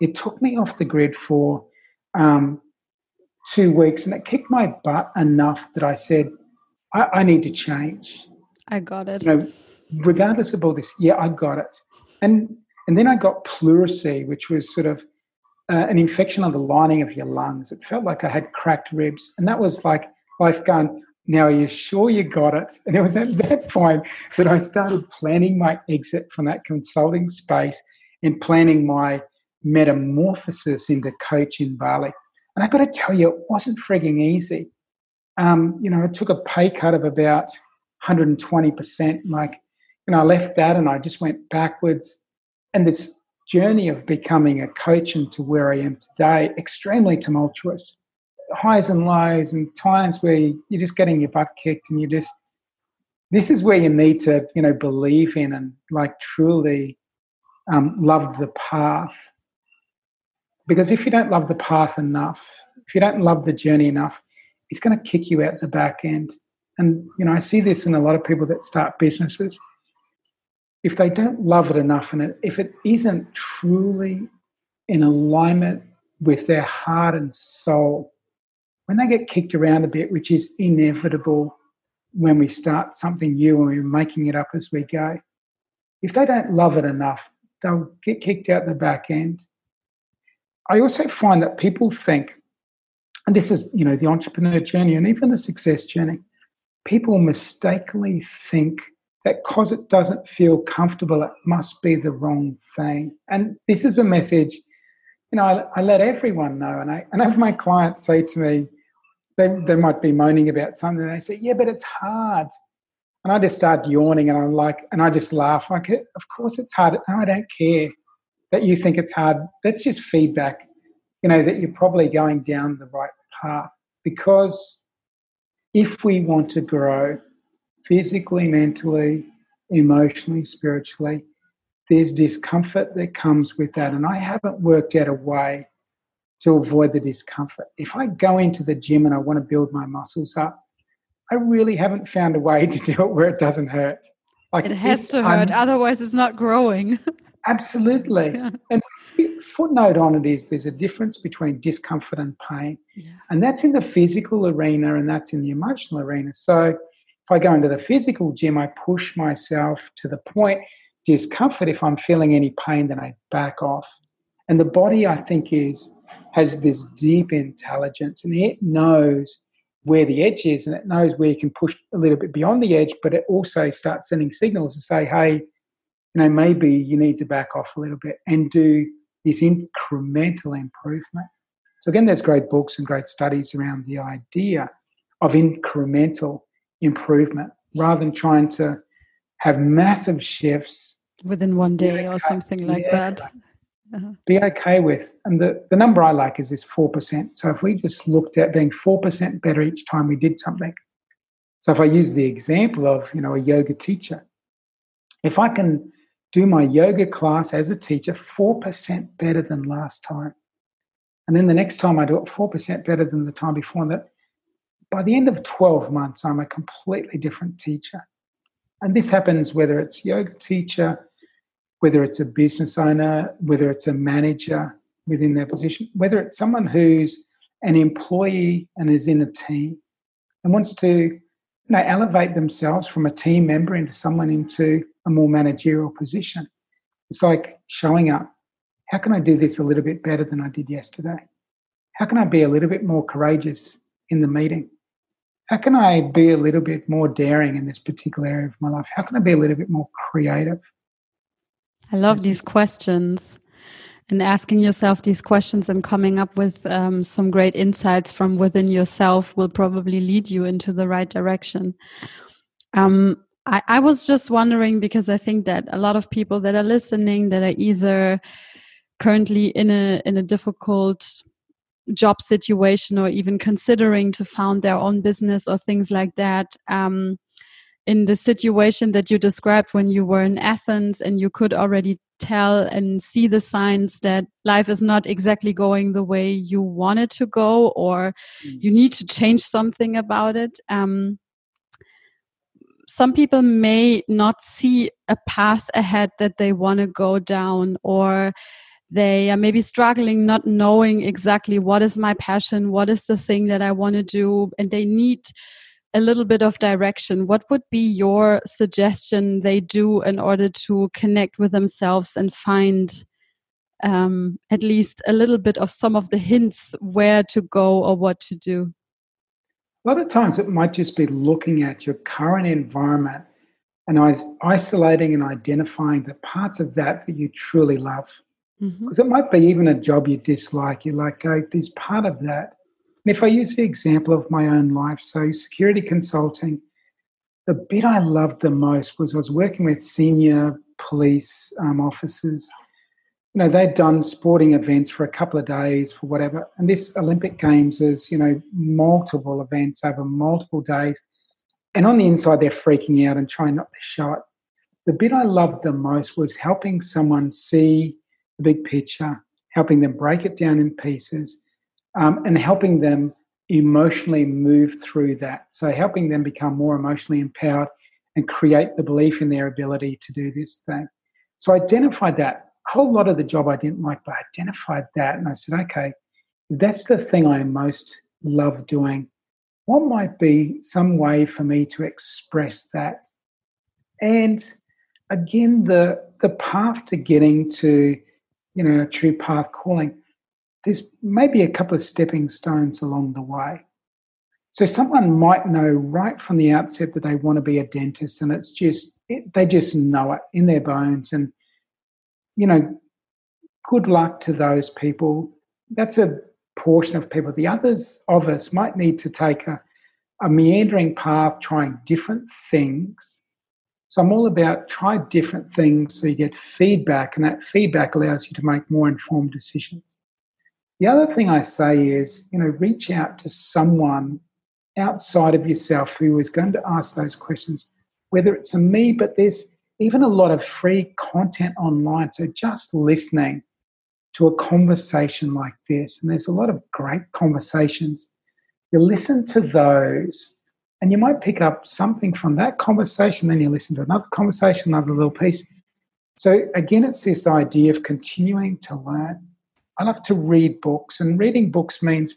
It took me off the grid for um, two weeks and it kicked my butt enough that I said, I, I need to change. I got it. You know, regardless of all this, yeah, I got it. And and then I got pleurisy, which was sort of uh, an infection on the lining of your lungs. It felt like I had cracked ribs. And that was like life gone, now are you sure you got it? And it was at that point that I started planning my exit from that consulting space and planning my metamorphosis into coach in Bali. And I got to tell you, it wasn't frigging easy. Um, you know, I took a pay cut of about 120%. Like, you know, I left that and I just went backwards and this journey of becoming a coach and to where I am today, extremely tumultuous. Highs and lows, and times where you're just getting your butt kicked, and you just this is where you need to, you know, believe in and like truly um, love the path. Because if you don't love the path enough, if you don't love the journey enough, it's going to kick you out the back end. And you know, I see this in a lot of people that start businesses if they don't love it enough and it, if it isn't truly in alignment with their heart and soul, when they get kicked around a bit, which is inevitable when we start something new and we're making it up as we go, if they don't love it enough, they'll get kicked out the back end. I also find that people think, and this is, you know, the entrepreneur journey and even the success journey, people mistakenly think that because it doesn't feel comfortable, it must be the wrong thing. And this is a message, you know, I, I let everyone know. And I, and have my clients say to me, they, they might be moaning about something, and they say, Yeah, but it's hard. And I just start yawning and I'm like, and I just laugh. Like, of course it's hard. I don't care that you think it's hard. That's just feedback, you know, that you're probably going down the right path. Because if we want to grow, physically, mentally, emotionally, spiritually, there's discomfort that comes with that. And I haven't worked out a way to avoid the discomfort. If I go into the gym and I want to build my muscles up, I really haven't found a way to do it where it doesn't hurt. Like it has to hurt, un- otherwise it's not growing. absolutely. Yeah. And footnote on it is there's a difference between discomfort and pain. Yeah. And that's in the physical arena and that's in the emotional arena. So if I go into the physical gym, I push myself to the point discomfort. If I'm feeling any pain, then I back off. And the body, I think, is has this deep intelligence and it knows where the edge is and it knows where you can push a little bit beyond the edge, but it also starts sending signals to say, hey, you know, maybe you need to back off a little bit and do this incremental improvement. So again, there's great books and great studies around the idea of incremental improvement rather than trying to have massive shifts within one day or something like yeah, that uh-huh. be okay with. And the, the number I like is this 4%. So if we just looked at being 4% better each time we did something. So if I use the example of, you know, a yoga teacher, if I can do my yoga class as a teacher 4% better than last time, and then the next time I do it 4% better than the time before that, by the end of 12 months, I'm a completely different teacher. And this happens whether it's yoga teacher, whether it's a business owner, whether it's a manager within their position, whether it's someone who's an employee and is in a team and wants to you know, elevate themselves from a team member into someone into a more managerial position. It's like showing up. How can I do this a little bit better than I did yesterday? How can I be a little bit more courageous in the meeting? How can I be a little bit more daring in this particular area of my life? How can I be a little bit more creative? I love these questions and asking yourself these questions and coming up with um, some great insights from within yourself will probably lead you into the right direction. Um, I, I was just wondering because I think that a lot of people that are listening that are either currently in a in a difficult job situation or even considering to found their own business or things like that um, in the situation that you described when you were in Athens and you could already tell and see the signs that life is not exactly going the way you want it to go or mm. you need to change something about it. Um, some people may not see a path ahead that they want to go down or they are maybe struggling not knowing exactly what is my passion what is the thing that i want to do and they need a little bit of direction, what would be your suggestion they do in order to connect with themselves and find um, at least a little bit of some of the hints where to go or what to do? A lot of times it might just be looking at your current environment and isolating and identifying the parts of that that you truly love. Because mm-hmm. it might be even a job you dislike. You're like, oh, there's part of that and if I use the example of my own life, so security consulting, the bit I loved the most was I was working with senior police um, officers. You know, they'd done sporting events for a couple of days for whatever. And this Olympic Games is, you know, multiple events over multiple days. And on the inside, they're freaking out and trying not to show it. The bit I loved the most was helping someone see the big picture, helping them break it down in pieces, um, and helping them emotionally move through that. So, helping them become more emotionally empowered and create the belief in their ability to do this thing. So, I identified that. A whole lot of the job I didn't like, but I identified that and I said, okay, that's the thing I most love doing. What might be some way for me to express that? And again, the the path to getting to, you know, a true path calling there's maybe a couple of stepping stones along the way. So someone might know right from the outset that they want to be a dentist, and it's just it, they just know it in their bones. And you know, good luck to those people. That's a portion of people. The others of us might need to take a, a meandering path, trying different things. So I'm all about try different things so you get feedback, and that feedback allows you to make more informed decisions. The other thing I say is, you know, reach out to someone outside of yourself who is going to ask those questions, whether it's a me, but there's even a lot of free content online. So just listening to a conversation like this, and there's a lot of great conversations, you listen to those And you might pick up something from that conversation, then you listen to another conversation, another little piece. So, again, it's this idea of continuing to learn. I love to read books, and reading books means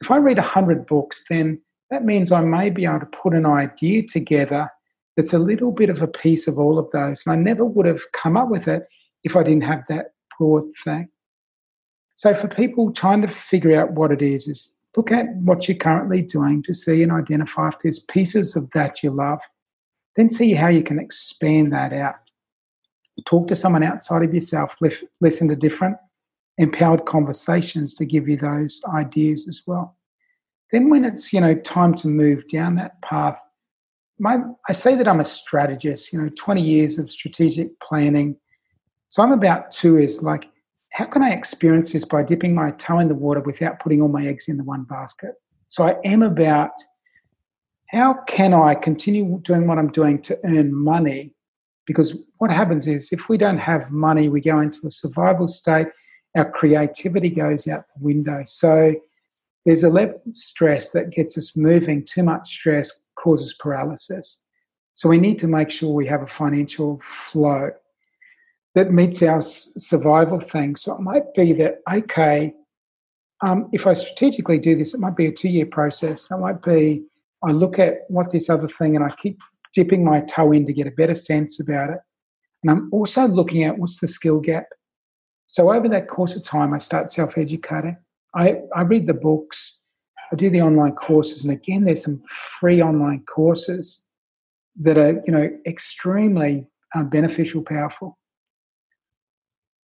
if I read 100 books, then that means I may be able to put an idea together that's a little bit of a piece of all of those. And I never would have come up with it if I didn't have that broad thing. So, for people trying to figure out what it is, is look at what you're currently doing to see and identify if there's pieces of that you love. Then see how you can expand that out. Talk to someone outside of yourself, listen to different empowered conversations to give you those ideas as well. Then when it's, you know, time to move down that path, my, I say that I'm a strategist, you know, 20 years of strategic planning. So I'm about two is like how can I experience this by dipping my toe in the water without putting all my eggs in the one basket? So I am about how can I continue doing what I'm doing to earn money? Because what happens is if we don't have money, we go into a survival state, our creativity goes out the window. So there's a level of stress that gets us moving. Too much stress causes paralysis. So we need to make sure we have a financial flow that meets our survival thing. So it might be that, okay, um, if I strategically do this, it might be a two year process. It might be I look at what this other thing and I keep dipping my toe in to get a better sense about it. And I'm also looking at what's the skill gap. So over that course of time, I start self educating. I, I read the books, I do the online courses, and again, there's some free online courses that are, you know, extremely uh, beneficial, powerful.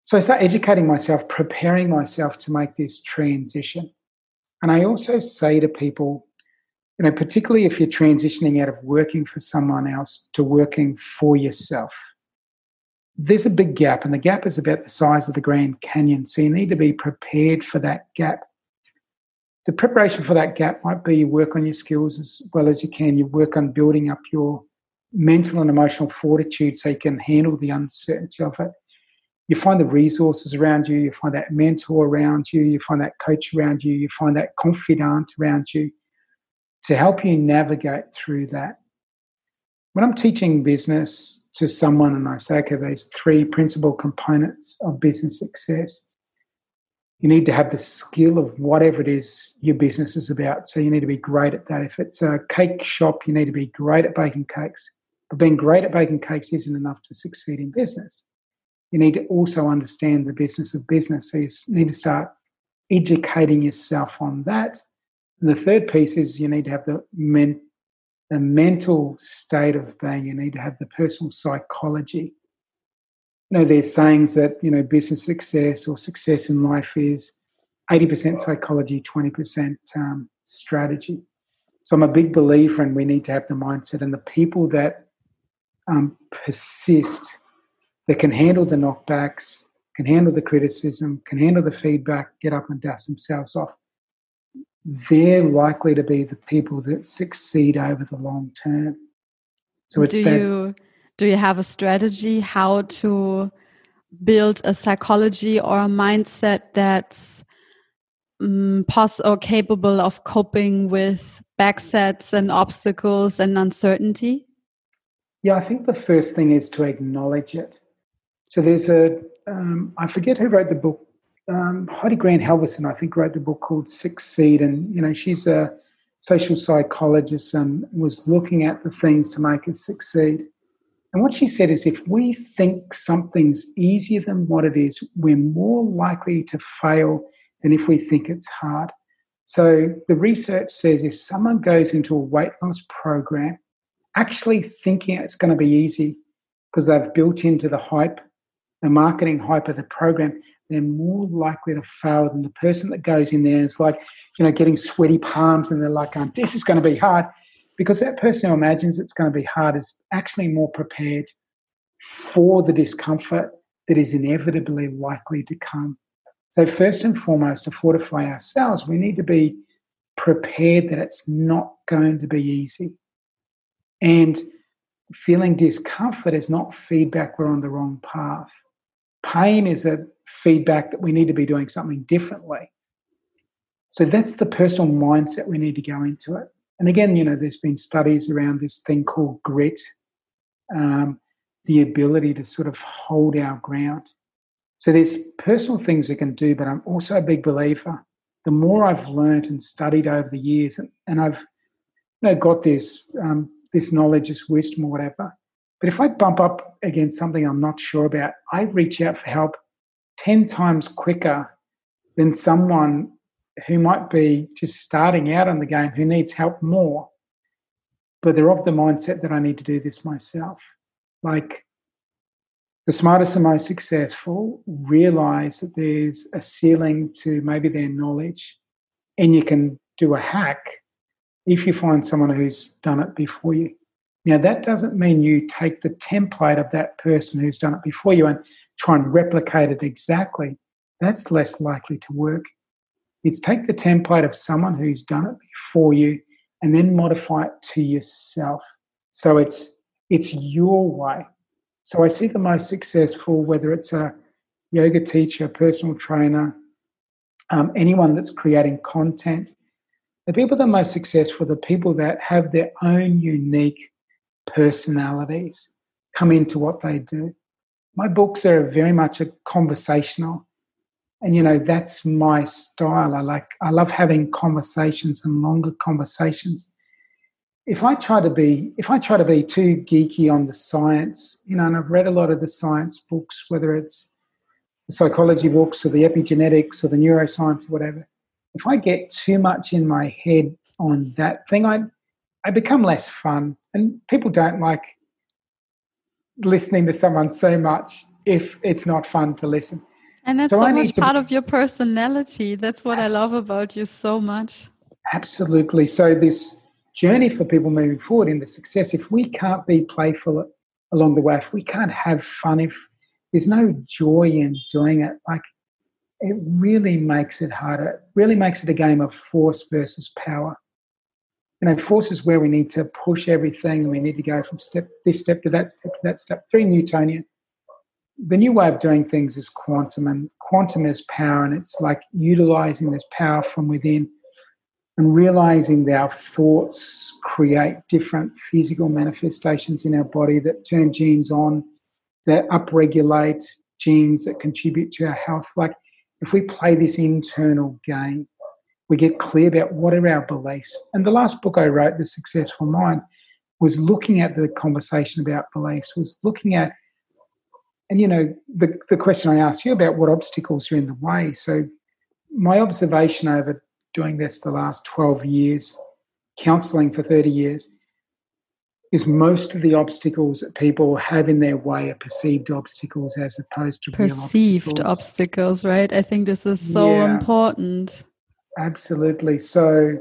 So I start educating myself, preparing myself to make this transition. And I also say to people, you know, particularly if you're transitioning out of working for someone else to working for yourself, there's a big gap, and the gap is about the size of the Grand Canyon. So you need to be prepared for that gap. The preparation for that gap might be you work on your skills as well as you can. You work on building up your mental and emotional fortitude so you can handle the uncertainty of it you find the resources around you, you find that mentor around you, you find that coach around you, you find that confidant around you to help you navigate through that. When I'm teaching business to someone and I say, okay, there's three principal components of business success, you need to have the skill of whatever it is your business is about. So you need to be great at that. If it's a cake shop, you need to be great at baking cakes. But being great at baking cakes isn't enough to succeed in business you need to also understand the business of business. So you need to start educating yourself on that. And the third piece is you need to have the, men, the mental state of being. You need to have the personal psychology. You know, there's sayings that, you know, business success or success in life is 80% psychology, 20% um, strategy. So I'm a big believer and we need to have the mindset and the people that um, persist that can handle the knockbacks, can handle the criticism, can handle the feedback, get up and dust themselves off, they're likely to be the people that succeed over the long term. So it's do that, you do you have a strategy how to build a psychology or a mindset that's um, pos- or capable of coping with backsets and obstacles and uncertainty? Yeah, I think the first thing is to acknowledge it. So there's a um, I forget who wrote the book. Um, Heidi Grant Halvorson, I think, wrote the book called Succeed, and you know she's a social psychologist and was looking at the things to make us succeed. And what she said is, if we think something's easier than what it is, we're more likely to fail than if we think it's hard. So the research says if someone goes into a weight loss program, actually thinking it's going to be easy because they've built into the hype the marketing hype of the program, they're more likely to fail than the person that goes in there. And it's like, you know, getting sweaty palms and they're like, oh, this is going to be hard. Because that person who imagines it's going to be hard is actually more prepared for the discomfort that is inevitably likely to come. So, first and foremost, to fortify ourselves, we need to be prepared that it's not going to be easy. And feeling discomfort is not feedback we're on the wrong path. Pain is a feedback that we need to be doing something differently. So that's the personal mindset we need to go into it. And again, you know, there's been studies around this thing called grit, um, the ability to sort of hold our ground. So there's personal things we can do, but I'm also a big believer. The more I've learned and studied over the years, and, and I've you know, got this um, this knowledge, this wisdom, or whatever. But if I bump up against something I'm not sure about, I reach out for help ten times quicker than someone who might be just starting out on the game who needs help more, but they're of the mindset that I need to do this myself. Like the smartest and most successful realize that there's a ceiling to maybe their knowledge, and you can do a hack if you find someone who's done it before you. Now, that doesn't mean you take the template of that person who's done it before you and try and replicate it exactly. That's less likely to work. It's take the template of someone who's done it before you and then modify it to yourself. So it's it's your way. So I see the most successful, whether it's a yoga teacher, personal trainer, um, anyone that's creating content, the people that are most successful the people that have their own unique personalities come into what they do. My books are very much a conversational, and you know that's my style. I like I love having conversations and longer conversations if I try to be if I try to be too geeky on the science, you know, and I've read a lot of the science books, whether it's the psychology books or the epigenetics or the neuroscience or whatever, if I get too much in my head on that thing, I I become less fun. And people don't like listening to someone so much if it's not fun to listen. And that's so, so much part of your personality. That's what I love about you so much. Absolutely. So this journey for people moving forward into success, if we can't be playful along the way, if we can't have fun, if there's no joy in doing it, like it really makes it harder. It really makes it a game of force versus power. You know, force is where we need to push everything and we need to go from step this step to that step to that step. Very Newtonian. The new way of doing things is quantum, and quantum is power, and it's like utilizing this power from within and realizing that our thoughts create different physical manifestations in our body that turn genes on, that upregulate genes that contribute to our health. Like if we play this internal game, we get clear about what are our beliefs. And the last book I wrote, The Successful Mind, was looking at the conversation about beliefs, was looking at, and you know, the, the question I asked you about what obstacles are in the way. So my observation over doing this the last 12 years, counseling for 30 years, is most of the obstacles that people have in their way are perceived obstacles as opposed to perceived obstacles. obstacles. right? I think this is so yeah, important. Absolutely. So,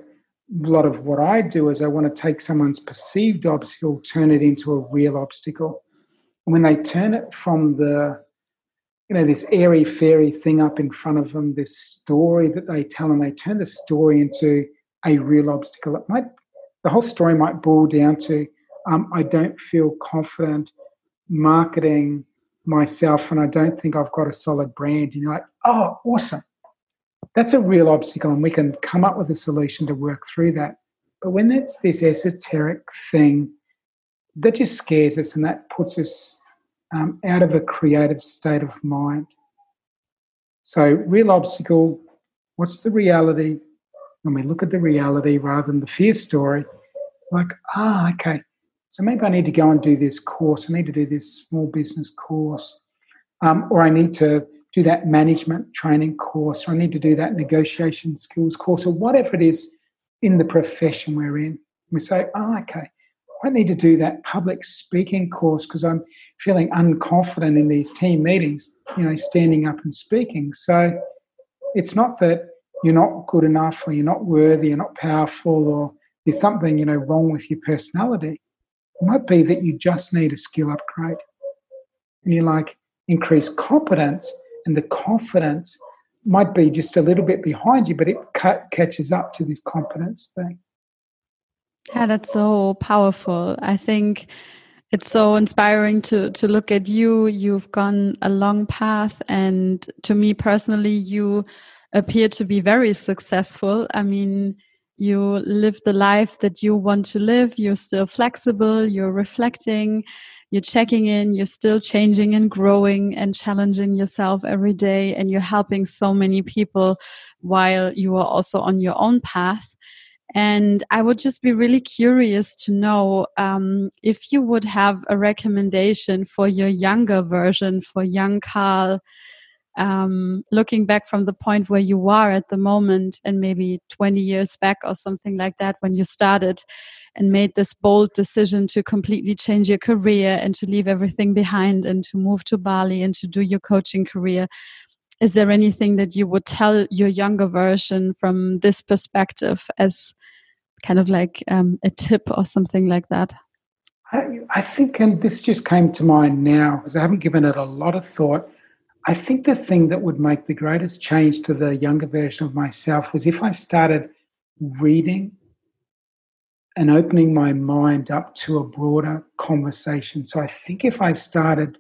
a lot of what I do is I want to take someone's perceived obstacle, turn it into a real obstacle. And when they turn it from the you know, this airy fairy thing up in front of them, this story that they tell, and they turn the story into a real obstacle. It might, the whole story might boil down to, um, I don't feel confident marketing myself, and I don't think I've got a solid brand. And you're like, oh, awesome. That's a real obstacle, and we can come up with a solution to work through that. But when it's this esoteric thing, that just scares us and that puts us um, out of a creative state of mind. So, real obstacle what's the reality? When we look at the reality rather than the fear story, like, ah, okay, so maybe I need to go and do this course. I need to do this small business course. Um, or I need to do that management training course, or I need to do that negotiation skills course, or whatever it is in the profession we're in. We say, oh, okay, I need to do that public speaking course because I'm feeling unconfident in these team meetings, you know, standing up and speaking. So it's not that you're not good enough or you're not worthy, you're not powerful, or there's something, you know, wrong with your personality. It might be that you just need a skill upgrade. And you like increase competence, and the confidence might be just a little bit behind you, but it catches up to this confidence thing. Yeah, that's so powerful. I think it's so inspiring to to look at you. You've gone a long path, and to me personally, you appear to be very successful. I mean, you live the life that you want to live. You're still flexible. You're reflecting. You're checking in. You're still changing and growing and challenging yourself every day. And you're helping so many people while you are also on your own path. And I would just be really curious to know um, if you would have a recommendation for your younger version, for young Carl, um, looking back from the point where you are at the moment and maybe 20 years back or something like that when you started and made this bold decision to completely change your career and to leave everything behind and to move to Bali and to do your coaching career. Is there anything that you would tell your younger version from this perspective as kind of like um, a tip or something like that? I, I think, and this just came to mind now because I haven't given it a lot of thought. I think the thing that would make the greatest change to the younger version of myself was if I started reading and opening my mind up to a broader conversation. So I think if I started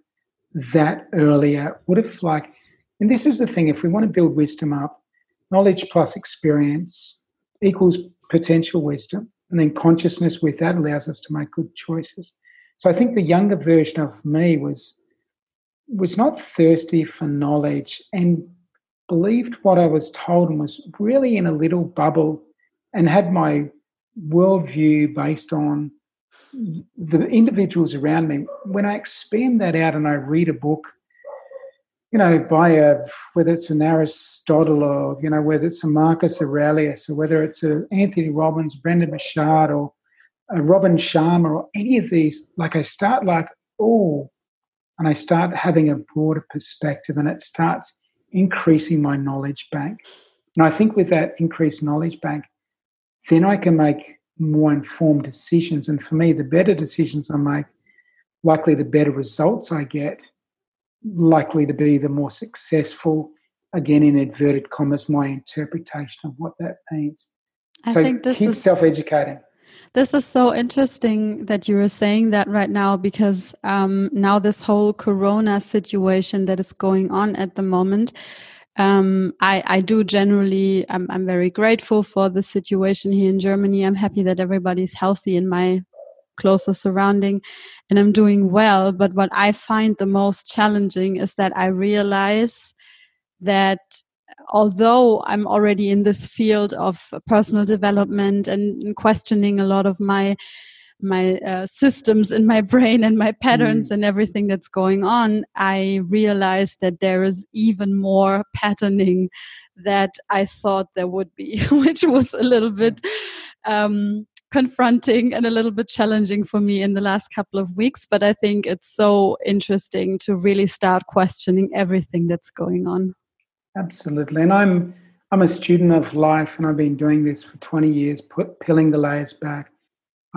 that earlier, would have like, and this is the thing, if we want to build wisdom up, knowledge plus experience equals potential wisdom. And then consciousness with that allows us to make good choices. So I think the younger version of me was was not thirsty for knowledge and believed what I was told and was really in a little bubble and had my worldview based on the individuals around me. When I expand that out and I read a book you know, by a whether it's an Aristotle or you know whether it's a Marcus Aurelius or whether it's a Anthony Robbins, Brendan Burchard, or a Robin Sharma or any of these, like I start like oh, and I start having a broader perspective, and it starts increasing my knowledge bank. And I think with that increased knowledge bank, then I can make more informed decisions. And for me, the better decisions I make, likely the better results I get likely to be the more successful. Again, in inverted commas, my interpretation of what that means. I so think this keep is, self-educating. This is so interesting that you are saying that right now because um, now this whole Corona situation that is going on at the moment. Um, I, I do generally, I'm, I'm very grateful for the situation here in Germany. I'm happy that everybody's healthy in my closer surrounding and I'm doing well. But what I find the most challenging is that I realize that although I'm already in this field of personal development and questioning a lot of my my uh, systems in my brain and my patterns mm. and everything that's going on, I realized that there is even more patterning that I thought there would be, which was a little bit um, confronting and a little bit challenging for me in the last couple of weeks. But I think it's so interesting to really start questioning everything that's going on. Absolutely. And I'm I'm a student of life and I've been doing this for 20 years, put, peeling the layers back.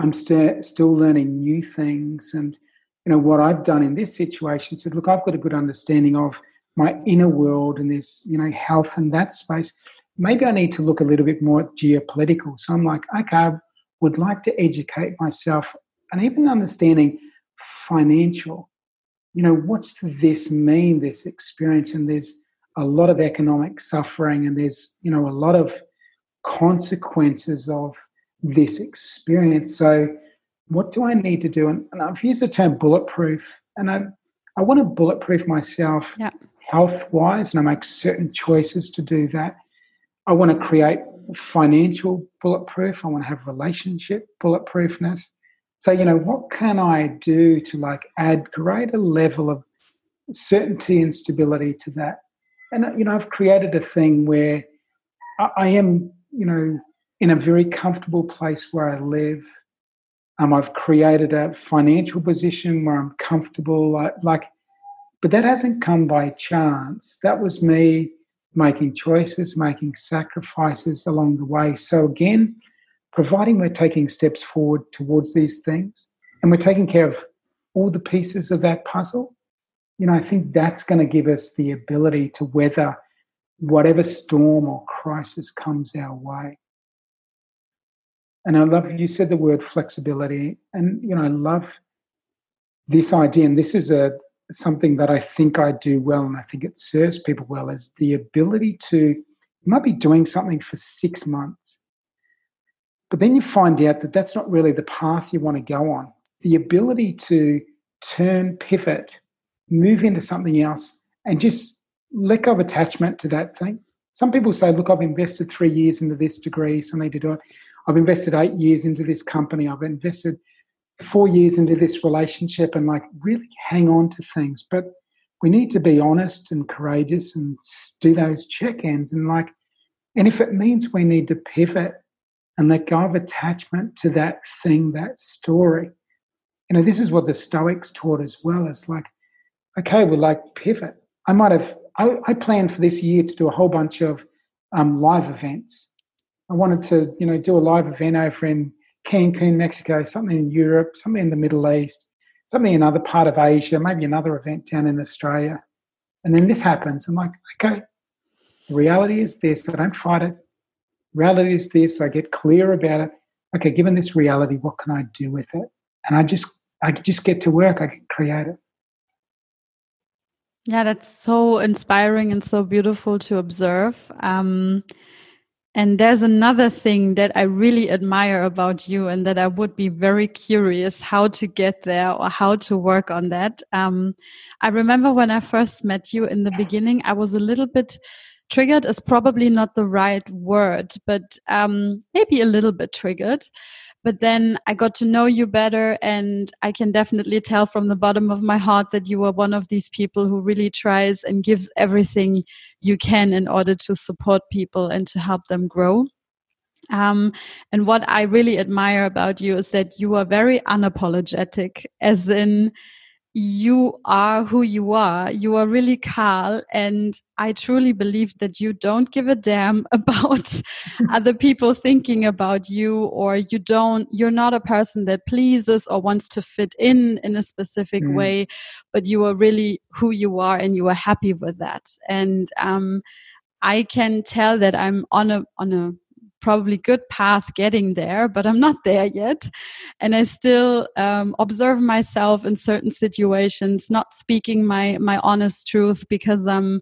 I'm st- still learning new things. And, you know, what I've done in this situation said, look, I've got a good understanding of my inner world and this, you know, health and that space. Maybe I need to look a little bit more at geopolitical. So I'm like, okay, I would like to educate myself and even understanding financial. You know, what's this mean, this experience? And there's a lot of economic suffering and there's, you know, a lot of consequences of this experience. So, what do I need to do? And, and I've used the term bulletproof, and I, I want to bulletproof myself yeah. health wise, and I make certain choices to do that. I want to create financial bulletproof. I want to have relationship bulletproofness. So, you know, what can I do to like add greater level of certainty and stability to that? And, you know, I've created a thing where I, I am, you know, in a very comfortable place where I live. Um, I've created a financial position where I'm comfortable, like, like, but that hasn't come by chance. That was me making choices, making sacrifices along the way. So, again, providing we're taking steps forward towards these things and we're taking care of all the pieces of that puzzle, you know, I think that's going to give us the ability to weather whatever storm or crisis comes our way. And I love you said the word flexibility, and you know, I love this idea, and this is a something that I think I do well and I think it serves people well is the ability to, you might be doing something for six months But then you find out that that's not really the path you want to go on. The ability to turn, pivot, move into something else, and just let go of attachment to that thing. Some people say, Look, I've invested three years into this degree, so I need to do it. I've invested eight years into this company. I've invested four years into this relationship and like really hang on to things. But we need to be honest and courageous and do those check ins. And like, and if it means we need to pivot and let go of attachment to that thing, that story, you know, this is what the Stoics taught as well. It's like, okay, well, like pivot. I might have, I, I planned for this year to do a whole bunch of um, live events. I wanted to, you know, do a live event over in Cancun, Mexico, something in Europe, something in the Middle East, something in another part of Asia, maybe another event down in Australia. And then this happens. I'm like, okay, the reality is this. I don't fight it. Reality is this. I get clear about it. Okay, given this reality, what can I do with it? And I just, I just get to work. I can create it. Yeah, that's so inspiring and so beautiful to observe. Um, and there's another thing that I really admire about you, and that I would be very curious how to get there or how to work on that. Um, I remember when I first met you in the beginning, I was a little bit triggered, is probably not the right word, but um, maybe a little bit triggered but then I got to know you better, and I can definitely tell from the bottom of my heart that you are one of these people who really tries and gives everything you can in order to support people and to help them grow. Um, and what I really admire about you is that you are very unapologetic, as in, you are who you are. You are really Carl. And I truly believe that you don't give a damn about other people thinking about you, or you don't, you're not a person that pleases or wants to fit in in a specific mm. way, but you are really who you are and you are happy with that. And, um, I can tell that I'm on a on a probably good path getting there, but I'm not there yet. And I still um, observe myself in certain situations, not speaking my my honest truth because I'm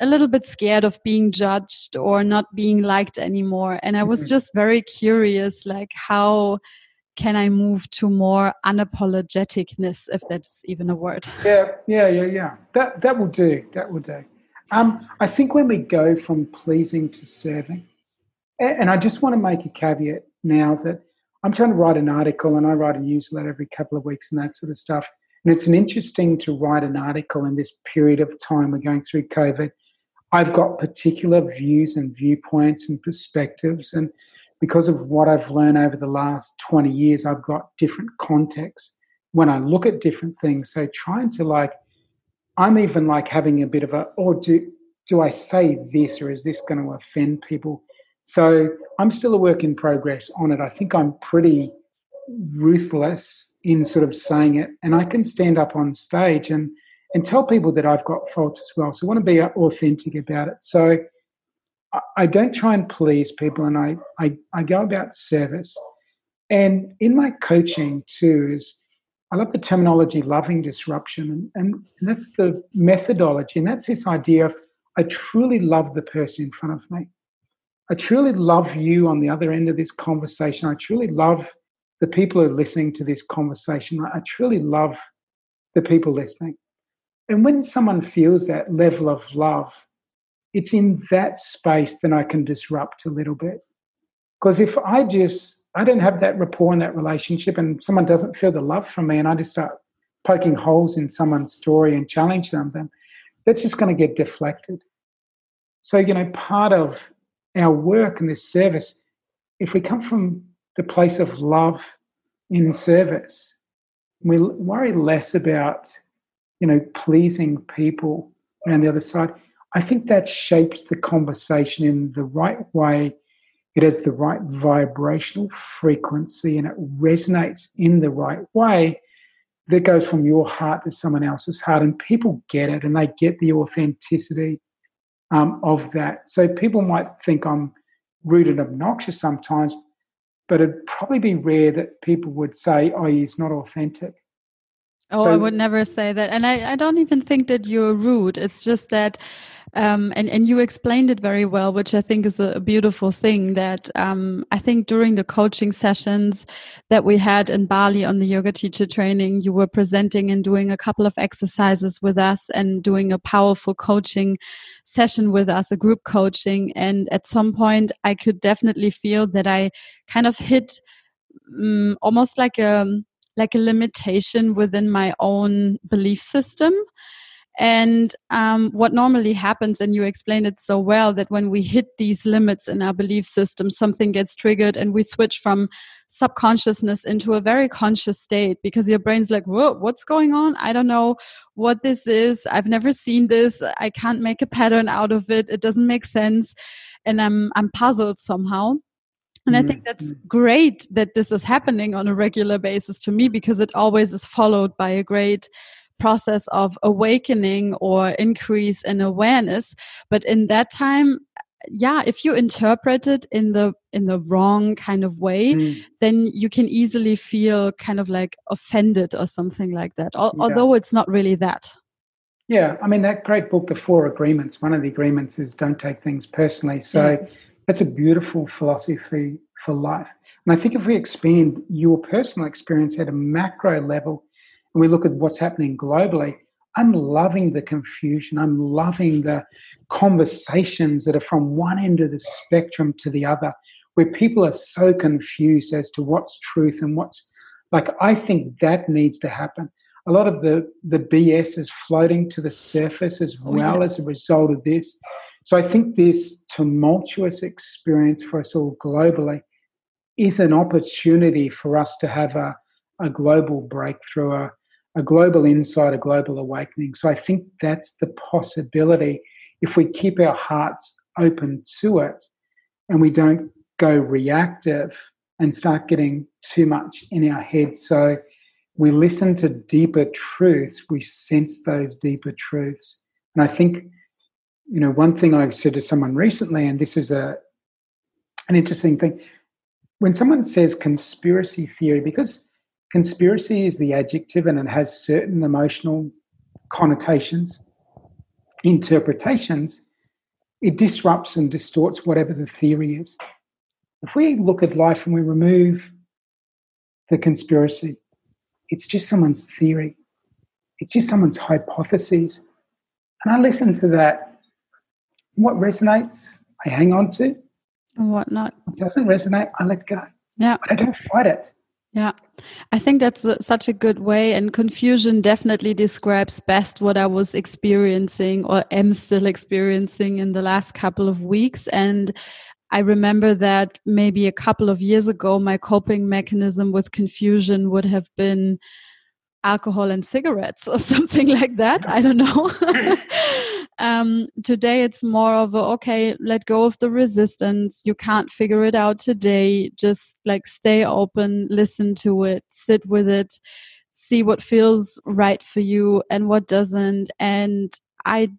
a little bit scared of being judged or not being liked anymore. And I was mm-hmm. just very curious, like how can I move to more unapologeticness, if that's even a word? Yeah, yeah, yeah, yeah. That that will do. That will do. Um, I think when we go from pleasing to serving, and I just want to make a caveat now that I'm trying to write an article and I write a newsletter every couple of weeks and that sort of stuff. And it's an interesting to write an article in this period of time we're going through COVID. I've got particular views and viewpoints and perspectives. And because of what I've learned over the last 20 years, I've got different contexts when I look at different things. So trying to like, I'm even like having a bit of a, or oh, do, do I say this or is this going to offend people? So I'm still a work in progress on it. I think I'm pretty ruthless in sort of saying it, and I can stand up on stage and and tell people that I've got faults as well. So I want to be authentic about it. So I don't try and please people, and I I, I go about service. And in my coaching too is I love the terminology loving disruption, and, and that's the methodology, and that's this idea of I truly love the person in front of me. I truly love you on the other end of this conversation. I truly love the people who are listening to this conversation. I truly love the people listening. And when someone feels that level of love, it's in that space that I can disrupt a little bit. Because if I just, I don't have that rapport in that relationship and someone doesn't feel the love from me and I just start poking holes in someone's story and challenging them, then that's just going to get deflected. So, you know, part of our work and this service, if we come from the place of love in service, we worry less about, you know, pleasing people around the other side. I think that shapes the conversation in the right way. It has the right vibrational frequency and it resonates in the right way that goes from your heart to someone else's heart. And people get it and they get the authenticity um, of that. So people might think I'm rude and obnoxious sometimes, but it'd probably be rare that people would say, oh, he's not authentic. Oh, so, I would never say that. And I, I don't even think that you're rude. It's just that Um, and, and you explained it very well, which I think is a, beautiful thing that um, I think during the coaching sessions that we had in Bali on the yoga teacher training, you were presenting and doing a couple of exercises with us and doing a powerful coaching session with us, a group coaching. And at some point, I could definitely feel that I kind of hit um, almost like a like a limitation within my own belief system and um, what normally happens, and you explained it so well, that when we hit these limits in our belief system, something gets triggered and we switch from subconsciousness into a very conscious state because your brain's like, whoa, what's going on? I don't know what this is. I've never seen this. I can't make a pattern out of it. It doesn't make sense. And I'm, I'm puzzled somehow. And I think that's mm-hmm. great that this is happening on a regular basis to me because it always is followed by a great process of awakening or increase in awareness but in that time yeah if you interpret it in the in the wrong kind of way mm. then you can easily feel kind of like offended or something like that Al yeah. although it's not really that yeah i mean that great book the four agreements one of the agreements is don't take things personally so yeah. that's a beautiful philosophy for life and i think if we expand your personal experience at a macro level and we look at what's happening globally, I'm loving the confusion. I'm loving the conversations that are from one end of the spectrum to the other, where people are so confused as to what's truth and what's like. I think that needs to happen. A lot of the, the BS is floating to the surface as oh, well yes. as a result of this. So I think this tumultuous experience for us all globally is an opportunity for us to have a, a global breakthrough, a, a global insight, a global awakening. So I think that's the possibility if we keep our hearts open to it and we don't go reactive and start getting too much in our head. So we listen to deeper truths, we sense those deeper truths. And I think, you know, one thing I said to someone recently, and this is a an interesting thing, when someone says conspiracy theory, because Conspiracy is the adjective and it has certain emotional connotations, interpretations. It disrupts and distorts whatever the theory is. If we look at life and we remove the conspiracy, it's just someone's theory, it's just someone's hypotheses. And I listen to that. What resonates, I hang on to. And what not? What doesn't resonate, I let go. Yeah. I don't fight it. Yeah, I think that's a, such a good way. And confusion definitely describes best what I was experiencing or am still experiencing in the last couple of weeks. And I remember that maybe a couple of years ago, my coping mechanism with confusion would have been alcohol and cigarettes or something like that. I don't know. Um, today it's more of a okay, let go of the resistance. You can't figure it out today. Just like stay open, listen to it, sit with it, see what feels right for you and what doesn't. And I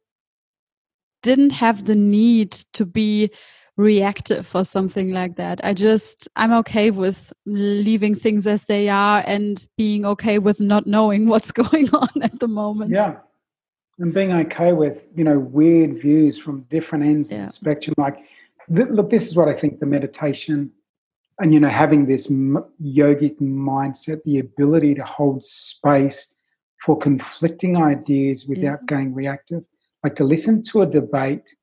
didn't have the need to be reactive or something like that. I just, I'm okay with leaving things as they are and being okay with not knowing what's going on at the moment. Yeah and being okay with you know weird views from different ends yeah. of the spectrum like th- look this is what i think the meditation and you know having this m- yogic mindset the ability to hold space for conflicting ideas without yeah. going reactive like to listen to a debate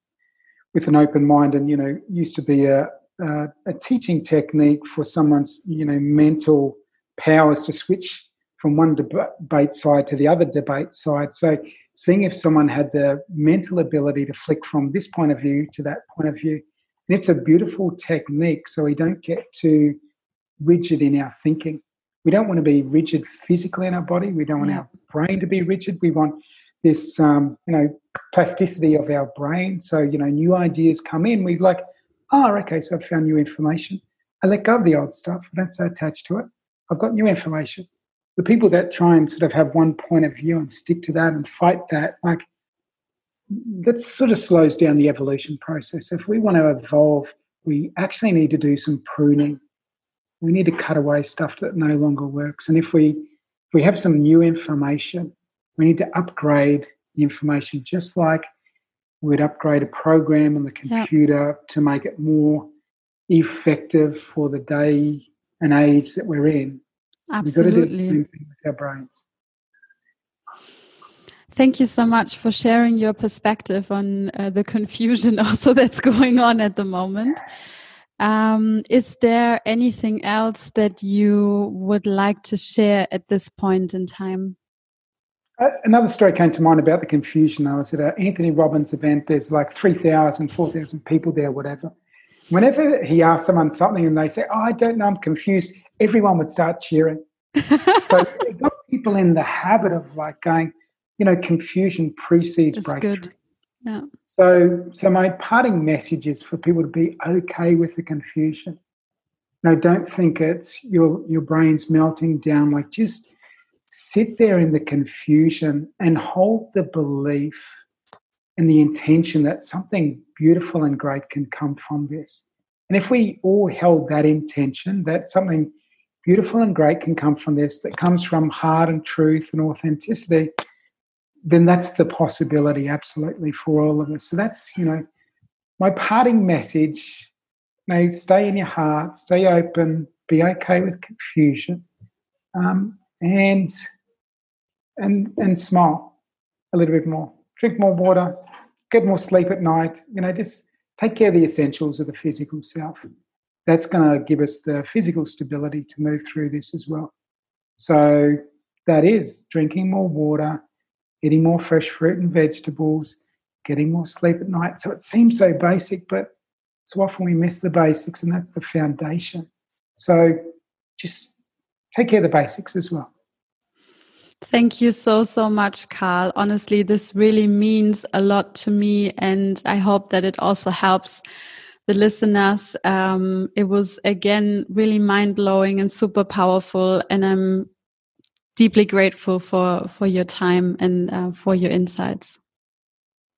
with an open mind and you know used to be a, a, a teaching technique for someone's you know mental powers to switch from one debate side to the other debate side so seeing if someone had the mental ability to flick from this point of view to that point of view. And it's a beautiful technique so we don't get too rigid in our thinking. We don't want to be rigid physically in our body. We don't want yeah. our brain to be rigid. We want this, um, you know, plasticity of our brain. So, you know, new ideas come in. We like, oh, okay, so I've found new information. I let go of the old stuff. I don't stay attached to it. I've got new information the people that try and sort of have one point of view and stick to that and fight that, like that sort of slows down the evolution process. If we want to evolve, we actually need to do some pruning. We need to cut away stuff that no longer works. And if we if we have some new information, we need to upgrade the information, just like We'd upgrade a program on the computer yep. to make it more effective for the day and age that we're in. Absolutely. We've got to do the same thing with our brains. Thank you so much for sharing your perspective on uh, the confusion also that's going on at the moment. Um, is there anything else that you would like to share at this point in time? Uh, another story came to mind about the confusion. I was at an Anthony Robbins event. There's like 3,000, 4,000 people there, whatever. Whenever he asks someone something and they say, Oh, I don't know, I'm confused, everyone would start cheering. so it got people in the habit of like going, you know, confusion precedes That's breakthrough. Good. Yeah. So, so my parting message is for people to be okay with the confusion. No, don't think it's your your brain's melting down. Like just sit there in the confusion and hold the belief and the intention that something beautiful and great can come from this. And if we all held that intention, that something beautiful and great can come from this, that comes from heart and truth and authenticity, then that's the possibility absolutely for all of us. So that's, you know, my parting message. Know, stay in your heart, stay open, be okay with confusion, um, and and and smile a little bit more. Drink more water, get more sleep at night. You know, just take care of the essentials of the physical self. That's going to give us the physical stability to move through this as well. So that is drinking more water, eating more fresh fruit and vegetables, getting more sleep at night. So it seems so basic, but so often we miss the basics, and that's the foundation. So just take care of the basics as well. Thank you so, so much, Carl. Honestly, this really means a lot to me, and I hope that it also helps the listeners. Um, it was again really mind blowing and super powerful, and I'm deeply grateful for for your time and uh, for your insights.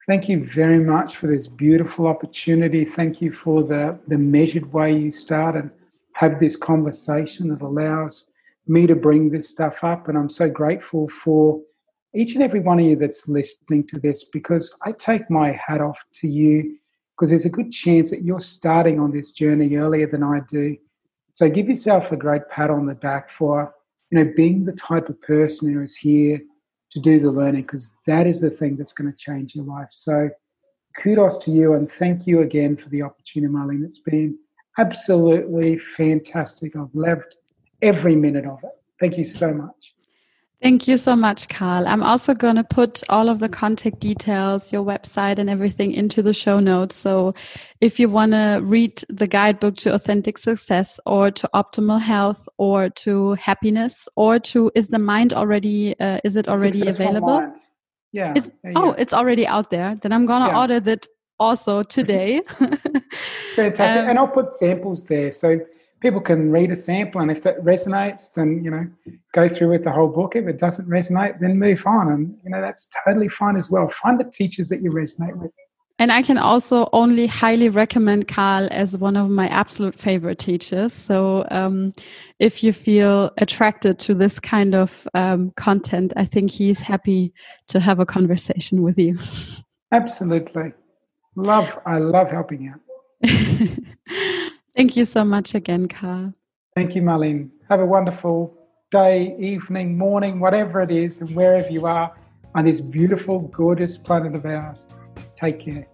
Thank you very much for this beautiful opportunity. Thank you for the the measured way you start and have this conversation that allows me to bring this stuff up. And I'm so grateful for each and every one of you that's listening to this because I take my hat off to you because there's a good chance that you're starting on this journey earlier than I do. So give yourself a great pat on the back for you know, being the type of person who is here to do the learning, because that is the thing that's going to change your life. So kudos to you and thank you again for the opportunity, Marlene. It's been absolutely fantastic. I've loved every minute of it. Thank you so much. Thank you so much, Carl. I'm also going to put all of the contact details, your website, and everything into the show notes. So if you want to read the guidebook to authentic success or to optimal health or to happiness or to is the mind already, uh, is it already Successful available? Mind. Yeah. Is, yeah. Oh, it's already out there. Then I'm going to yeah. order that also today. Fantastic. Um, and I'll put samples there. So people can read a sample and if it resonates then you know go through with the whole book if it doesn't resonate then move on and you know that's totally fine as well find the teachers that you resonate with and I can also only highly recommend Carl as one of my absolute favorite teachers. So, um, if you feel attracted to this kind of um, content, I think he's happy to have a conversation with you. Absolutely. Love, I love helping out. Thank you so much again, Carl. Thank you, Marlene. Have a wonderful day, evening, morning, whatever it is, and wherever you are on this beautiful, gorgeous planet of ours. Take care.